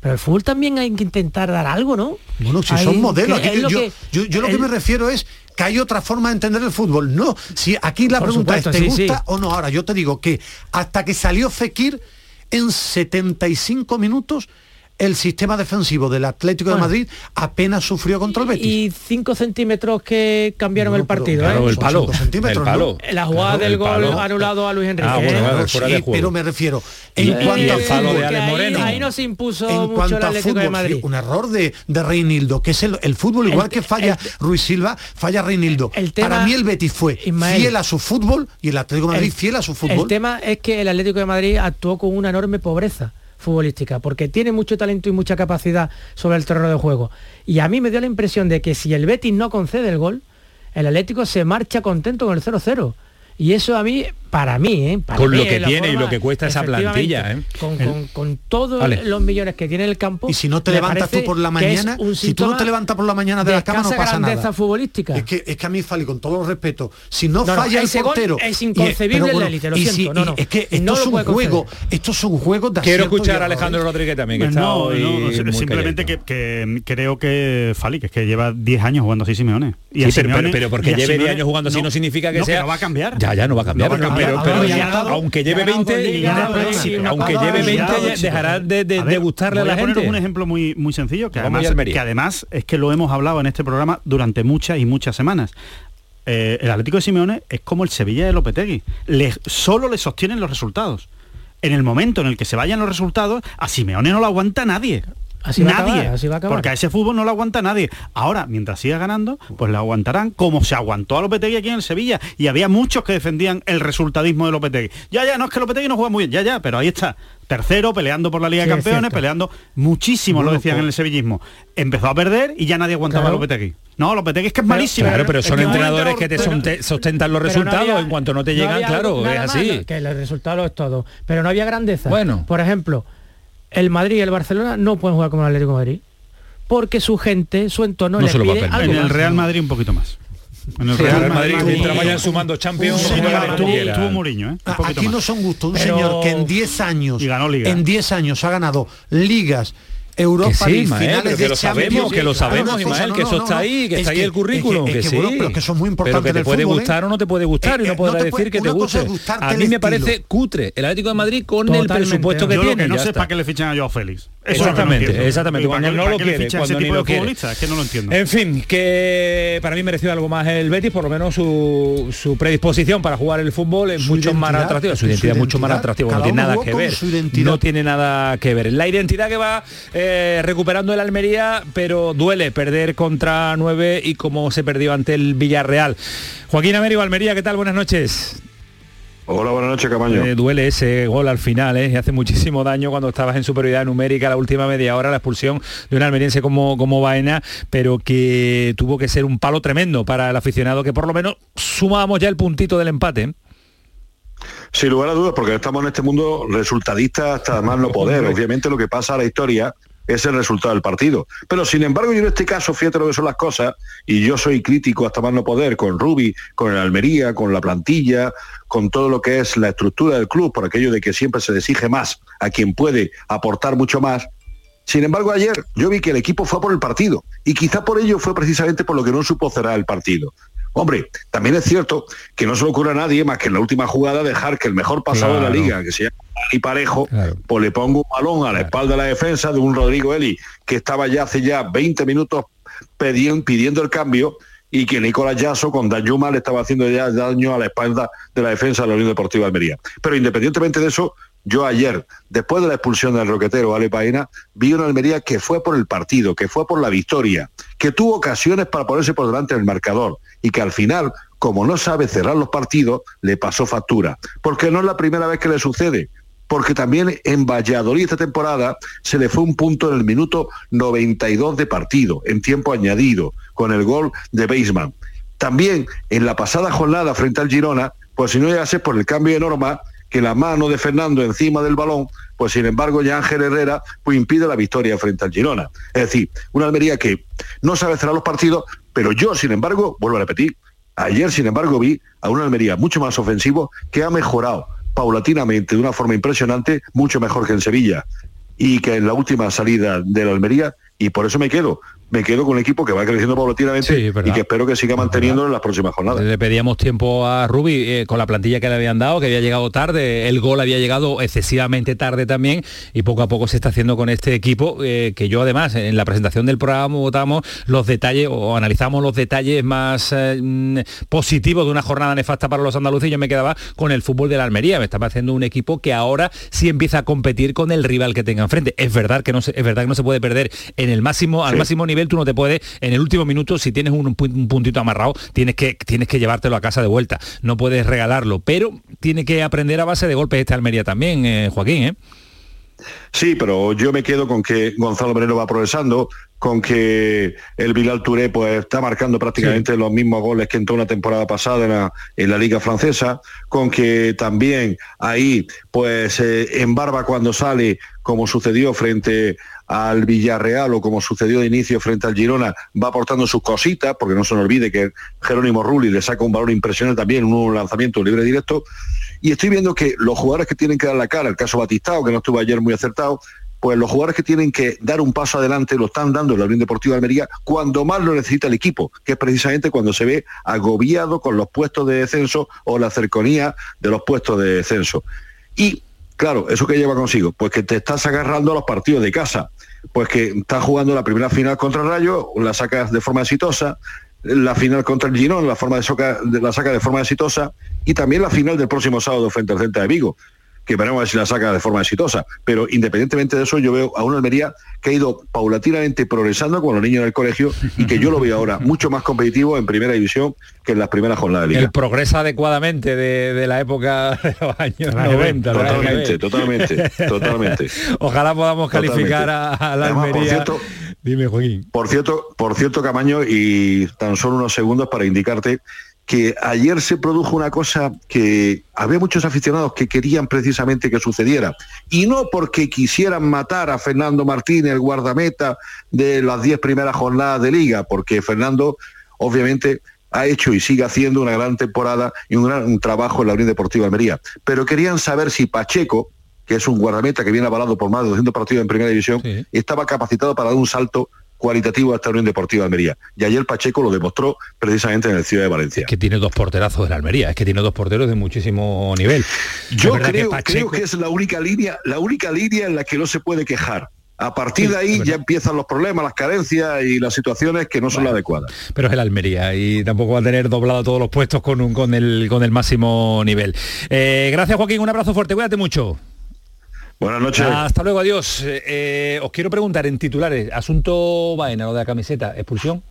pero el fútbol también hay que intentar dar algo, ¿no? Bueno, si son modelos. yo, lo que me refiero es que hay otra forma de entender el fútbol. No, si aquí la pregunta es, ¿te gusta o no? Ahora, yo te digo que hasta que salió Fekir, en 75 minutos el sistema defensivo del Atlético de Madrid apenas sufrió contra el Betis. Y 5 centímetros que cambiaron el partido. Claro, ¿eh? el palo. El palo. La jugada del gol anulado a Luis Enrique. Ah, bueno, sí, pero me refiero. En cuanto al palo de Ale Moreno. Ahí, no se impuso en mucho el Atlético de Madrid. un error de, de Reinildo, que es el, el fútbol, igual que falla Ruiz Silva, falla Reinildo. Para mí el Betis fue fiel a su fútbol y el Atlético de Madrid fiel a su fútbol. El tema es que el Atlético de Madrid actuó con una enorme pobreza futbolística, porque tiene mucho talento y mucha capacidad sobre el terreno de juego. Y a mí me dio la impresión de que si el Betis no concede el gol, el Atlético se marcha contento con el 0-0. Y eso a mí, para mí, ¿eh? con lo que tiene y lo que cuesta esa plantilla, ¿eh? con, todos los millones que tiene el campo. Y si no te levantas tú por la mañana, si tú no te levantas por la mañana de, la cama no pasa nada. futbolística. Es que, es que a mí, Fali, con todo el respeto, si no, falla el portero... es inconcebible en la élite, lo siento. no, no, es que esto es un juego, estos son juegos de Quiero escuchar a Alejandro Rodríguez también, que está no, simplemente que, creo que Fali, que es que lleva 10 años jugando así Simeone. Y pero, porque lleve 10 años jugando así no significa que sea... va a cambiar. Ya, ya no va a cambiar pero, aunque lleve 20, aunque lleve 20, dejará de, gustarle a la gente. un ejemplo muy, muy sencillo, que además, que además es que lo hemos hablado en este programa durante muchas y muchas semanas. Eh, el Atlético de Simeone es como el Sevilla de Lopetegui. Le, solo le sostienen los resultados. En el momento en el que se vayan los resultados, a Simeone no lo aguanta nadie. Así nadie, así va a porque a ese fútbol no lo aguanta nadie. Ahora, mientras siga ganando, pues lo aguantarán como se aguantó a Lopetegui aquí en el Sevilla. Y había muchos que defendían el resultadismo de Lopetegui. Ya, ya, no es que Lopetegui no juega muy bien, ya, ya, pero ahí está. Tercero, peleando por la Liga de Campeones, peleando muchísimo, lo decían en el sevillismo. Empezó a perder y ya nadie aguantaba a Lopetegui. No, Lopetegui es que es malísimo. Claro, pero son entrenadores que te sostentan los resultados en cuanto no te llegan, claro, es así. que el resultado es todo. Pero no había grandeza. Bueno. Por ejemplo, el Madrid y el Barcelona no pueden jugar como el Atlético de Madrid porque su gente, su entorno le pide En el Real Madrid un poquito más. En el Real Madrid, mientras vayan sumando Champions, tuvo, Mourinho, ¿eh? Aquí no son gustos. Un señor que en 10 años, en 10 años ha ganado ligas, Europa que sí, finales que lo sabemos, que lo sabemos, Ismael, que eso está ahí, que está ahí el currículum, que, sí. pero que son muy importantes Pero que te puede gustar o no te puede gustar y no podrás decir que te guste. A mí me parece cutre el Atlético de Madrid con el presupuesto que tiene. no sé para qué le fichan a Joao Félix. Exactamente, exactamente. Cuando no lo quiere, cuando ni lo quiere. Es que no lo entiendo. En fin, que para mí mereció algo más el Betis, por lo menos su, predisposición para jugar el fútbol es mucho más atractiva, su identidad es mucho más atractiva, no tiene nada que ver. No tiene nada que ver. La identidad que va eh, recuperando el Almería, pero duele perder contra 9 y como se perdió ante el Villarreal. Joaquín Américo Almería, ¿qué tal? Buenas noches. Hola, buenas noches, Camaño. Eh, duele ese gol al final, ¿eh? hace muchísimo daño cuando estabas en superioridad numérica la última media hora, la expulsión de un almeriense como, como Baena, pero que tuvo que ser un palo tremendo para el aficionado, que por lo menos sumábamos ya el puntito del empate. ¿eh? Sin lugar a dudas, porque estamos en este mundo resultadista hasta más no poder. Obviamente lo que pasa a la historia es el resultado del partido. Pero sin embargo, yo en este caso, fíjate lo que son las cosas, y yo soy crítico hasta más no poder con Rubi, con el Almería, con la plantilla, con todo lo que es la estructura del club, por aquello de que siempre se exige más a quien puede aportar mucho más. Sin embargo, ayer yo vi que el equipo fue por el partido y quizá por ello fue precisamente por lo que no supo cerrar el partido. Hombre, también es cierto que no se le ocurre a nadie más que en la última jugada dejar que el mejor pasado de la liga, que se llama y Parejo, pues le pongo un balón a la espalda de la defensa de un Rodrigo Eli que estaba ya hace ya 20 minutos pidiendo el cambio y que Nicolás Yasso con Dayuma le estaba haciendo ya daño a la espalda de la defensa de la Unión Deportiva de Almería. Pero independientemente de eso, yo ayer, después de la expulsión del roquetero Ale Paina, vi una Almería que fue por el partido, que fue por la victoria, que tuvo ocasiones para ponerse por delante del marcador y que al final, como no sabe cerrar los partidos, le pasó factura. Porque no es la primera vez que le sucede. porque también en Valladolid esta temporada se le fue un punto en el minuto 92 de partido, en tiempo añadido, con el gol de Beisman. También en la pasada jornada frente al Girona, pues si no llegase por el cambio de norma, que la mano de Fernando encima del balón, pues sin embargo ya Ángel Herrera pues impide la victoria frente al Girona. Es decir, una Almería que no sabe cerrar los partidos, pero yo, sin embargo, vuelvo a repetir, ayer, sin embargo, vi a una Almería mucho más ofensivo que ha mejorado paulatinamente de una forma impresionante, mucho mejor que en Sevilla y que en la última salida de la Almería, y por eso me quedo, me quedo con un equipo que va creciendo paulatinamente y que espero que siga manteniendo en las próximas jornadas. Le pedíamos tiempo a Rubi eh, con la plantilla que le habían dado, que había llegado tarde, el gol había llegado excesivamente tarde también y poco a poco se está haciendo con este equipo, eh, que yo además en la presentación del programa votamos los detalles o analizamos los detalles más eh, mm, positivos de una jornada nefasta para los andaluces. Y yo me quedaba con el fútbol de la Almería, me estaba haciendo un equipo que ahora sí empieza a competir con el rival que tenga enfrente. Es verdad que no se, es verdad que no se puede perder en el máximo, al máximo nivel tú no te puedes, en el último minuto, si tienes un, puntito amarrado, tienes que, tienes que llevártelo a casa de vuelta. No puedes regalarlo, pero tiene que aprender a base de golpes este Almería también, eh, Joaquín, ¿eh? Sí, pero yo me quedo con que Gonzalo Moreno va progresando, con que el Bilal Touré pues, está marcando prácticamente los mismos goles que entró una temporada pasada en la, en la Liga Francesa, con que también ahí pues eh, en barba cuando sale, como sucedió frente al Villarreal o como sucedió de inicio frente al Girona, va aportando sus cositas, porque no se nos olvide que Jerónimo Rulli le saca un valor impresionante también, un lanzamiento libre directo. Y estoy viendo que los jugadores que tienen que dar la cara, el caso Batistao, que no estuvo ayer muy acertado, pues los jugadores que tienen que dar un paso adelante lo están dando en la Unión Deportiva de Almería cuando más lo necesita el equipo, que es precisamente cuando se ve agobiado con los puestos de descenso o la cercanía de los puestos de descenso. Y claro, ¿eso que lleva consigo? Pues que te estás agarrando a los partidos de casa pues que está jugando la primera final contra Rayo, la saca de forma exitosa, la final contra el Girón, la, forma de, la saca de forma exitosa, y también la final del próximo sábado frente al Celta de Vigo, que veremos a ver si la saca de forma exitosa. Pero independientemente de eso, yo veo a una Almería que ha ido paulatinamente progresando con los niños en el colegio y que yo lo veo ahora mucho más competitivo en primera división que en las primeras jornadas de liga. El progresa adecuadamente de, la época de los años 90. Totalmente, totalmente, totalmente. Ojalá podamos calificar a, la Almería. Dime, Joaquín. Por cierto, por cierto, Camaño, y tan solo unos segundos para indicarte que ayer se produjo una cosa que había muchos aficionados que querían precisamente que sucediera. Y no porque quisieran matar a Fernando Martínez, el guardameta de las diez primeras jornadas de liga, porque Fernando obviamente ha hecho y sigue haciendo una gran temporada y un gran trabajo en la Unión Deportiva Almería. Pero querían saber si Pacheco, que es un guardameta que viene avalado por más de 200 partidos en primera división, estaba capacitado para dar un salto cualitativo a esta Unión Deportiva de Almería. Y ayer Pacheco lo demostró precisamente en el Ciudad de Valencia. que tiene dos porterazos de la Almería, es que tiene dos porteros de muchísimo nivel. Yo creo que, creo que es la única línea, la única línea en la que no se puede quejar. A partir de ahí ya empiezan los problemas, las carencias y las situaciones que no son las adecuadas. Pero es el Almería y tampoco va a tener doblado todos los puestos con, un, con, el, con el máximo nivel. Eh, gracias Joaquín, un abrazo fuerte, cuídate mucho. Buenas noches. Hasta luego, adiós. Eh, eh, os quiero preguntar en titulares, asunto vaina, lo de la camiseta, expulsión.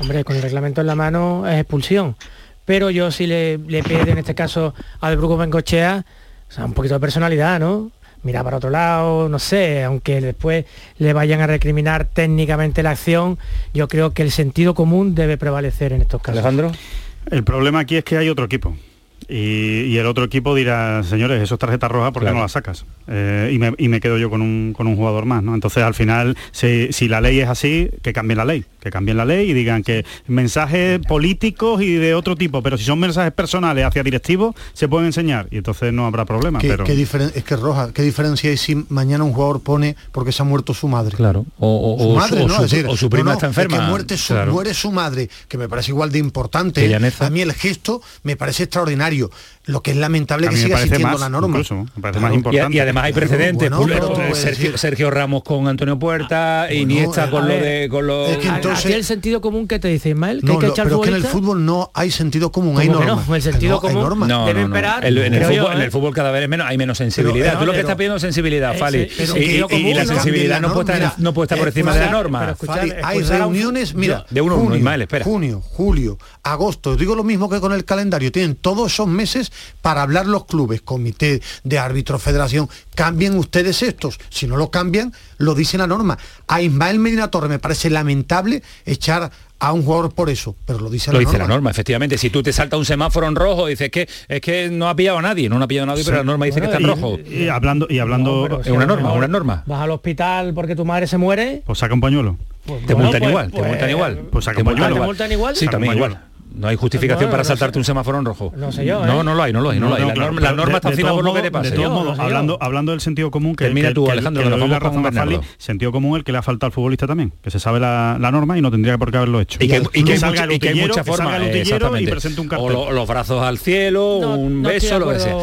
Hombre, con el reglamento en la mano es expulsión. Pero yo sí le, le pido en este caso al Bruco Bengochea o sea, un poquito de personalidad, ¿no? Mira para otro lado, no sé, aunque después le vayan a recriminar técnicamente la acción, yo creo que el sentido común debe prevalecer en estos casos. Alejandro. El problema aquí es que hay otro equipo. Y, el otro equipo dirá, señores, eso es tarjeta roja, ¿por qué no la sacas? Eh, y, me, quedo yo con un, jugador más, ¿no? Entonces, al final, si, la ley es así, que cambien la ley, que cambien la ley y digan que mensajes políticos y de otro tipo, pero si son mensajes personales hacia directivos, se pueden enseñar y entonces no habrá problema. ¿Qué, pero... es que Roja, ¿qué diferencia hay si mañana un jugador pone porque se ha muerto su madre? Claro. O, su madre, ¿no? o su prima está enferma. Que muerte su, muere su madre, que me parece igual de importante. A mí el gesto me parece extraordinario suyo lo que es lamentable que siga existiendo la norma. y, además hay precedentes. Sergio, Ramos con Antonio Puerta, y Iniesta con lo de... Con lo... Es que entonces, el sentido común que te dice Ismael, que hay que echar Pero que en el fútbol no hay sentido común, hay normas. el sentido común debe esperar. en, el fútbol, en el fútbol cada vez es menos, hay menos sensibilidad. Tú lo que estás pidiendo es sensibilidad, Fali. Y la sensibilidad no puede estar por encima de la norma. Hay reuniones, mira, de uno, Ismael, espera. Junio, julio, agosto, digo lo mismo que con el calendario, tienen todos esos meses para hablar los clubes, comité de árbitro, federación, cambien ustedes estos. Si no lo cambian, lo dice la norma. A Ismael Medina Torre me parece lamentable echar a un jugador por eso, pero lo dice lo la dice norma. la norma, efectivamente. Si tú te salta un semáforo en rojo, dices que es que no ha pillado a nadie, no ha pillado a nadie, pero la norma dice que está en rojo. Y, hablando y hablando es una norma, una norma. Vas al hospital porque tu madre se muere. Pues saca un pañuelo. Pues, te multan igual, te multan igual. Pues saca un pañuelo. ¿Te multan igual? Sí, también igual. No hay justificación para saltarte un semáforo en rojo. No sé yo. No, no lo hay, no lo hay, no, lo hay. La, norma, la norma está encima por lo que te pase. De todos modos, hablando, hablando del sentido común, que termina que, tú, que, Alejandro, que, la razón. Fali, sentido común el que le ha faltado al futbolista también, que se sabe la, la norma y no tendría por qué haberlo hecho. Y que, y que, hay, salga mucha, y que hay mucha que forma y presente un o cartel. lo- los brazos al cielo, No, un beso, de lo que sea.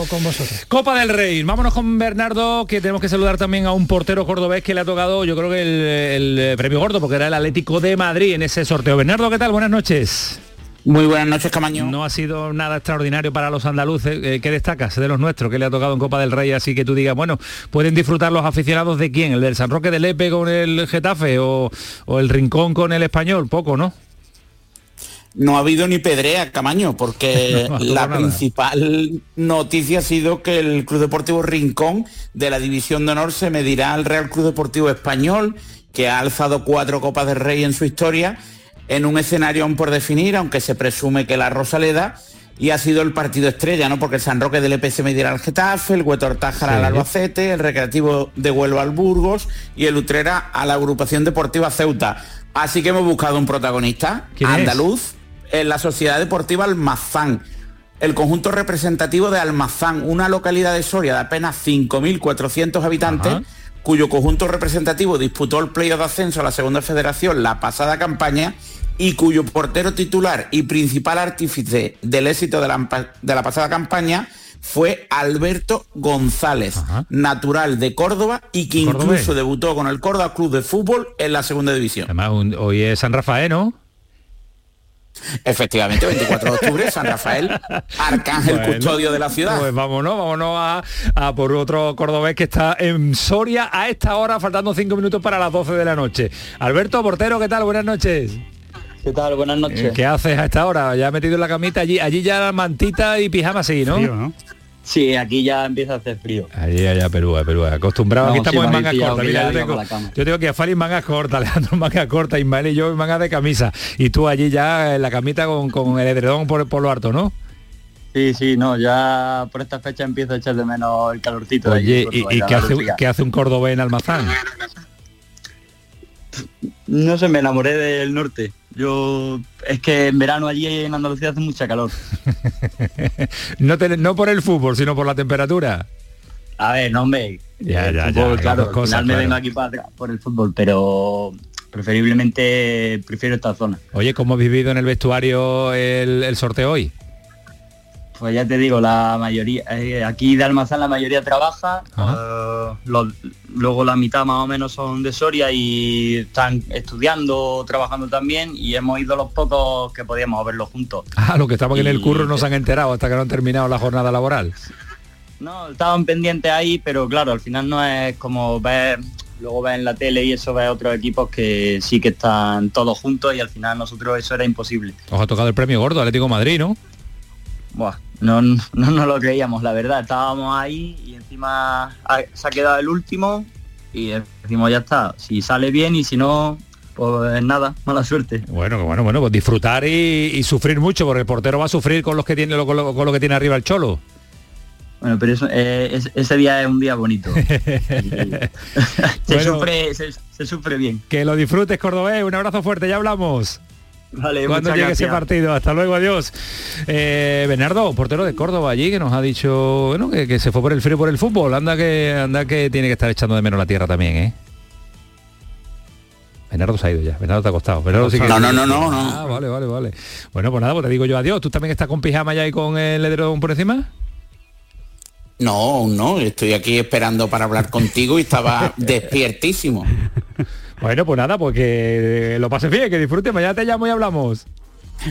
Copa del Rey, vámonos con Bernardo, que tenemos que saludar también a un portero cordobés que le ha tocado, yo creo que el, el premio gordo, porque era el Atlético de Madrid en ese sorteo. Bernardo, ¿qué tal? Buenas noches. Muy buenas noches, Camaño. No ha sido nada extraordinario para los andaluces. Eh, ¿Qué destacas de los nuestros que le ha tocado en Copa del Rey? Así que tú digas, bueno, ¿pueden disfrutar los aficionados de quién? ¿El del San Roque de Lepe con el Getafe o, o el Rincón con el Español? Poco, ¿no? No ha habido ni pedrea, Camaño, porque No la principal noticia ha sido que el Club Deportivo Rincón de la División de Honor se medirá al Real Club Deportivo Español, que ha alzado cuatro Copas del Rey en su historia, en un escenario aún por definir, aunque se presume que la Rosaleda, y ha sido el partido estrella, ¿no? Porque el San Roque del EP se medirá al Getafe, el Huetor Tájara Sí. al Albacete, el Recreativo de Huelva al Burgos y el Utrera a la Agrupación Deportiva Ceuta. Así que hemos buscado un protagonista, andaluz, en la Sociedad Deportiva Almazán. El conjunto representativo de Almazán, una localidad de Soria de apenas 5.400 habitantes, Ajá. Cuyo conjunto representativo disputó el playoff de ascenso a la Segunda Federación la pasada campaña y cuyo portero titular y principal artífice del éxito de la, de la pasada campaña fue Alberto González, Ajá. natural de Córdoba y que incluso debutó con el Córdoba Club de Fútbol en la segunda división. Además, un- hoy es San Rafael, ¿no? Efectivamente, 24 de octubre, San Rafael, arcángel Bueno, custodio de la ciudad. Pues vámonos, vámonos a, a por otro cordobés que está en Soria a esta hora, faltando cinco minutos para las 12 de la noche. Alberto Portero, ¿qué tal? Buenas noches. ¿Qué tal? Buenas noches. ¿Qué haces a esta hora? Ya metido en la camita, allí, allí ya mantita y pijama sí, ¿no? Frío, ¿no? Sí, aquí ya empieza a hacer frío. Allí, allá, Perú, a Perú. Acostumbrado, No, aquí sí, estamos me en mangas cortas. Mira, yo tengo, yo que a Fali en mangas cortas, Alejandro en mangas cortas, Ismael y yo en mangas de camisa. Y tú allí ya en la camita con, con el edredón por, por lo harto, ¿no? Sí, sí, no, ya por esta fecha empiezo a echar de menos el calorcito. de allí, Oye, por ¿y, y hace, qué hace un cordobés en Almazán? No sé, me enamoré del norte. Yo, es que en verano allí en Andalucía hace mucha calor. no, te- no por el fútbol, sino por la temperatura. A ver, no, hombre. Ya, el ya, ya, fútbol, las claro, dos al cosas, final me claro. vengo aquí para atrás por el fútbol, pero preferiblemente prefiero esta zona. Oye, ¿cómo has vivido en el vestuario el, el sorteo hoy? Pues ya te digo, la mayoría, eh, aquí de Almazán la mayoría trabaja, eh, los- luego la mitad más o menos son de Soria y están estudiando, trabajando también y hemos ido los pocos que podíamos verlos juntos. Ah, los que estaban en el Y- curro no se han enterado hasta que no han terminado la jornada laboral. No, estaban pendientes ahí, pero claro, al final no es como ver, luego ves en la tele y eso ves otros equipos que sí que están todos juntos y al final nosotros eso era imposible. Os ha tocado el premio gordo, Atlético Madrid, ¿no? Buah, no, no nos lo creíamos, la verdad. Estábamos ahí y encima ha- se ha quedado el último y decimos ya está. Si sale bien y si no, pues nada, mala suerte. Bueno, bueno, bueno, pues disfrutar y, y sufrir mucho, porque el portero va a sufrir con los que tiene con lo, con lo que tiene arriba el cholo. Bueno, pero eso, eh, es- ese día es un día bonito. Se, Bueno. sufre, se, se sufre bien. Que lo disfrutes, Cordobés. Un abrazo fuerte, ya hablamos. Vale, Cuando llegue ese gracias. partido. Hasta luego, adiós. Eh, Bernardo, portero de Córdoba allí, que nos ha dicho bueno, que, que se fue por el frío por el fútbol. Anda que anda que tiene que estar echando de menos la tierra también, ¿eh? Bernardo se ha ido ya, Bernardo te ha costado. Bernardo sí que- No, no, no, no, no. Ah, vale, vale, vale. Bueno, pues nada, pues te digo yo adiós. ¿Tú también estás con pijama ya y con el edredón por encima? No, no, estoy aquí esperando para hablar contigo y estaba despiertísimo. Bueno, pues nada, pues que lo pases bien, que disfrutes. Mañana te llamo y hablamos.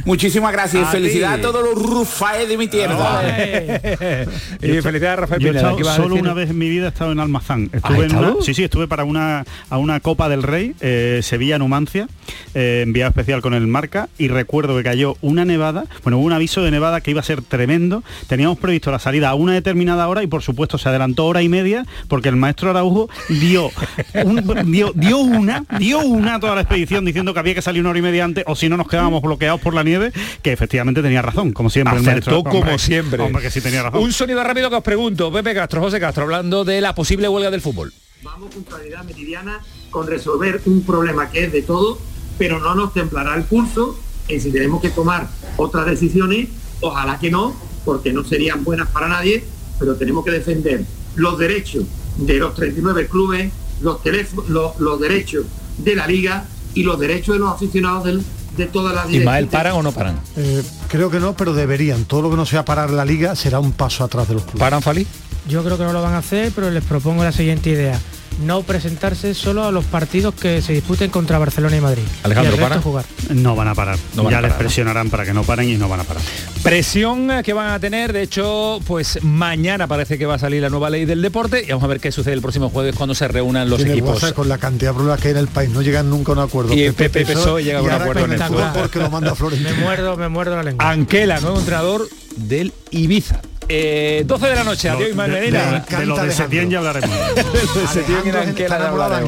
Muchísimas gracias y felicidades a todos los rufaes de mi tierra. y felicidades a Rafael Pineda. Solo una vez en mi vida he estado en Almazán. Estuve en una, sí, sí, estuve para una a una Copa del Rey, eh, Sevilla Numancia, eh, enviado especial con el marca y recuerdo que cayó una nevada, bueno, hubo un aviso de nevada que iba a ser tremendo. Teníamos previsto la salida a una determinada hora y por supuesto se adelantó hora y media porque el maestro Araujo dio, dio, dio una, dio una a toda la expedición diciendo que había que salir una hora y media antes o si no nos quedábamos bloqueados por la nieve, que efectivamente tenía razón, como siempre. Acertó como siempre. Hombre, que sí tenía razón. Un sonido rápido que os pregunto, Pepe Castro, José Castro, hablando de la posible huelga del fútbol. Vamos con claridad meridiana con resolver un problema que es de todo, pero no nos templará el pulso en si tenemos que tomar otras decisiones, ojalá que no, porque no serían buenas para nadie, pero tenemos que defender los derechos de los 39 clubes, los, los, los derechos de la liga y los derechos de los aficionados del, de todas las Ismael, ¿paran o no paran? Eh, creo que no, pero deberían. Todo lo que no sea parar la liga será un paso atrás de los clubes. ¿Paran, Fali? Yo creo que no lo van a hacer, pero les propongo la siguiente idea no presentarse solo a los partidos que se disputen contra Barcelona y Madrid. Alejandro, ¿para? Jugar. No van a parar. ya les presionarán para que no paren y no van a parar. Presión que van a tener, de hecho, pues mañana parece que va a salir la nueva ley del deporte y vamos a ver qué sucede el próximo jueves cuando se reúnan los equipos. Con la cantidad de problemas que hay en el país, no llegan nunca a un acuerdo. Y el PP PSOE llega a un acuerdo en el porque lo manda Flores. Me muerdo, me muerdo la lengua. Anquela, nuevo entrenador del Ibiza. 12 eh, de la noche, adiós Ismael Medina. De, lo de Setién ya hablaremos. de Setién y Anquela,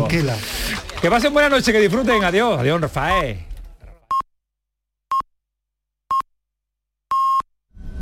Que pasen buena noche, que disfruten. Adiós, adiós Rafael.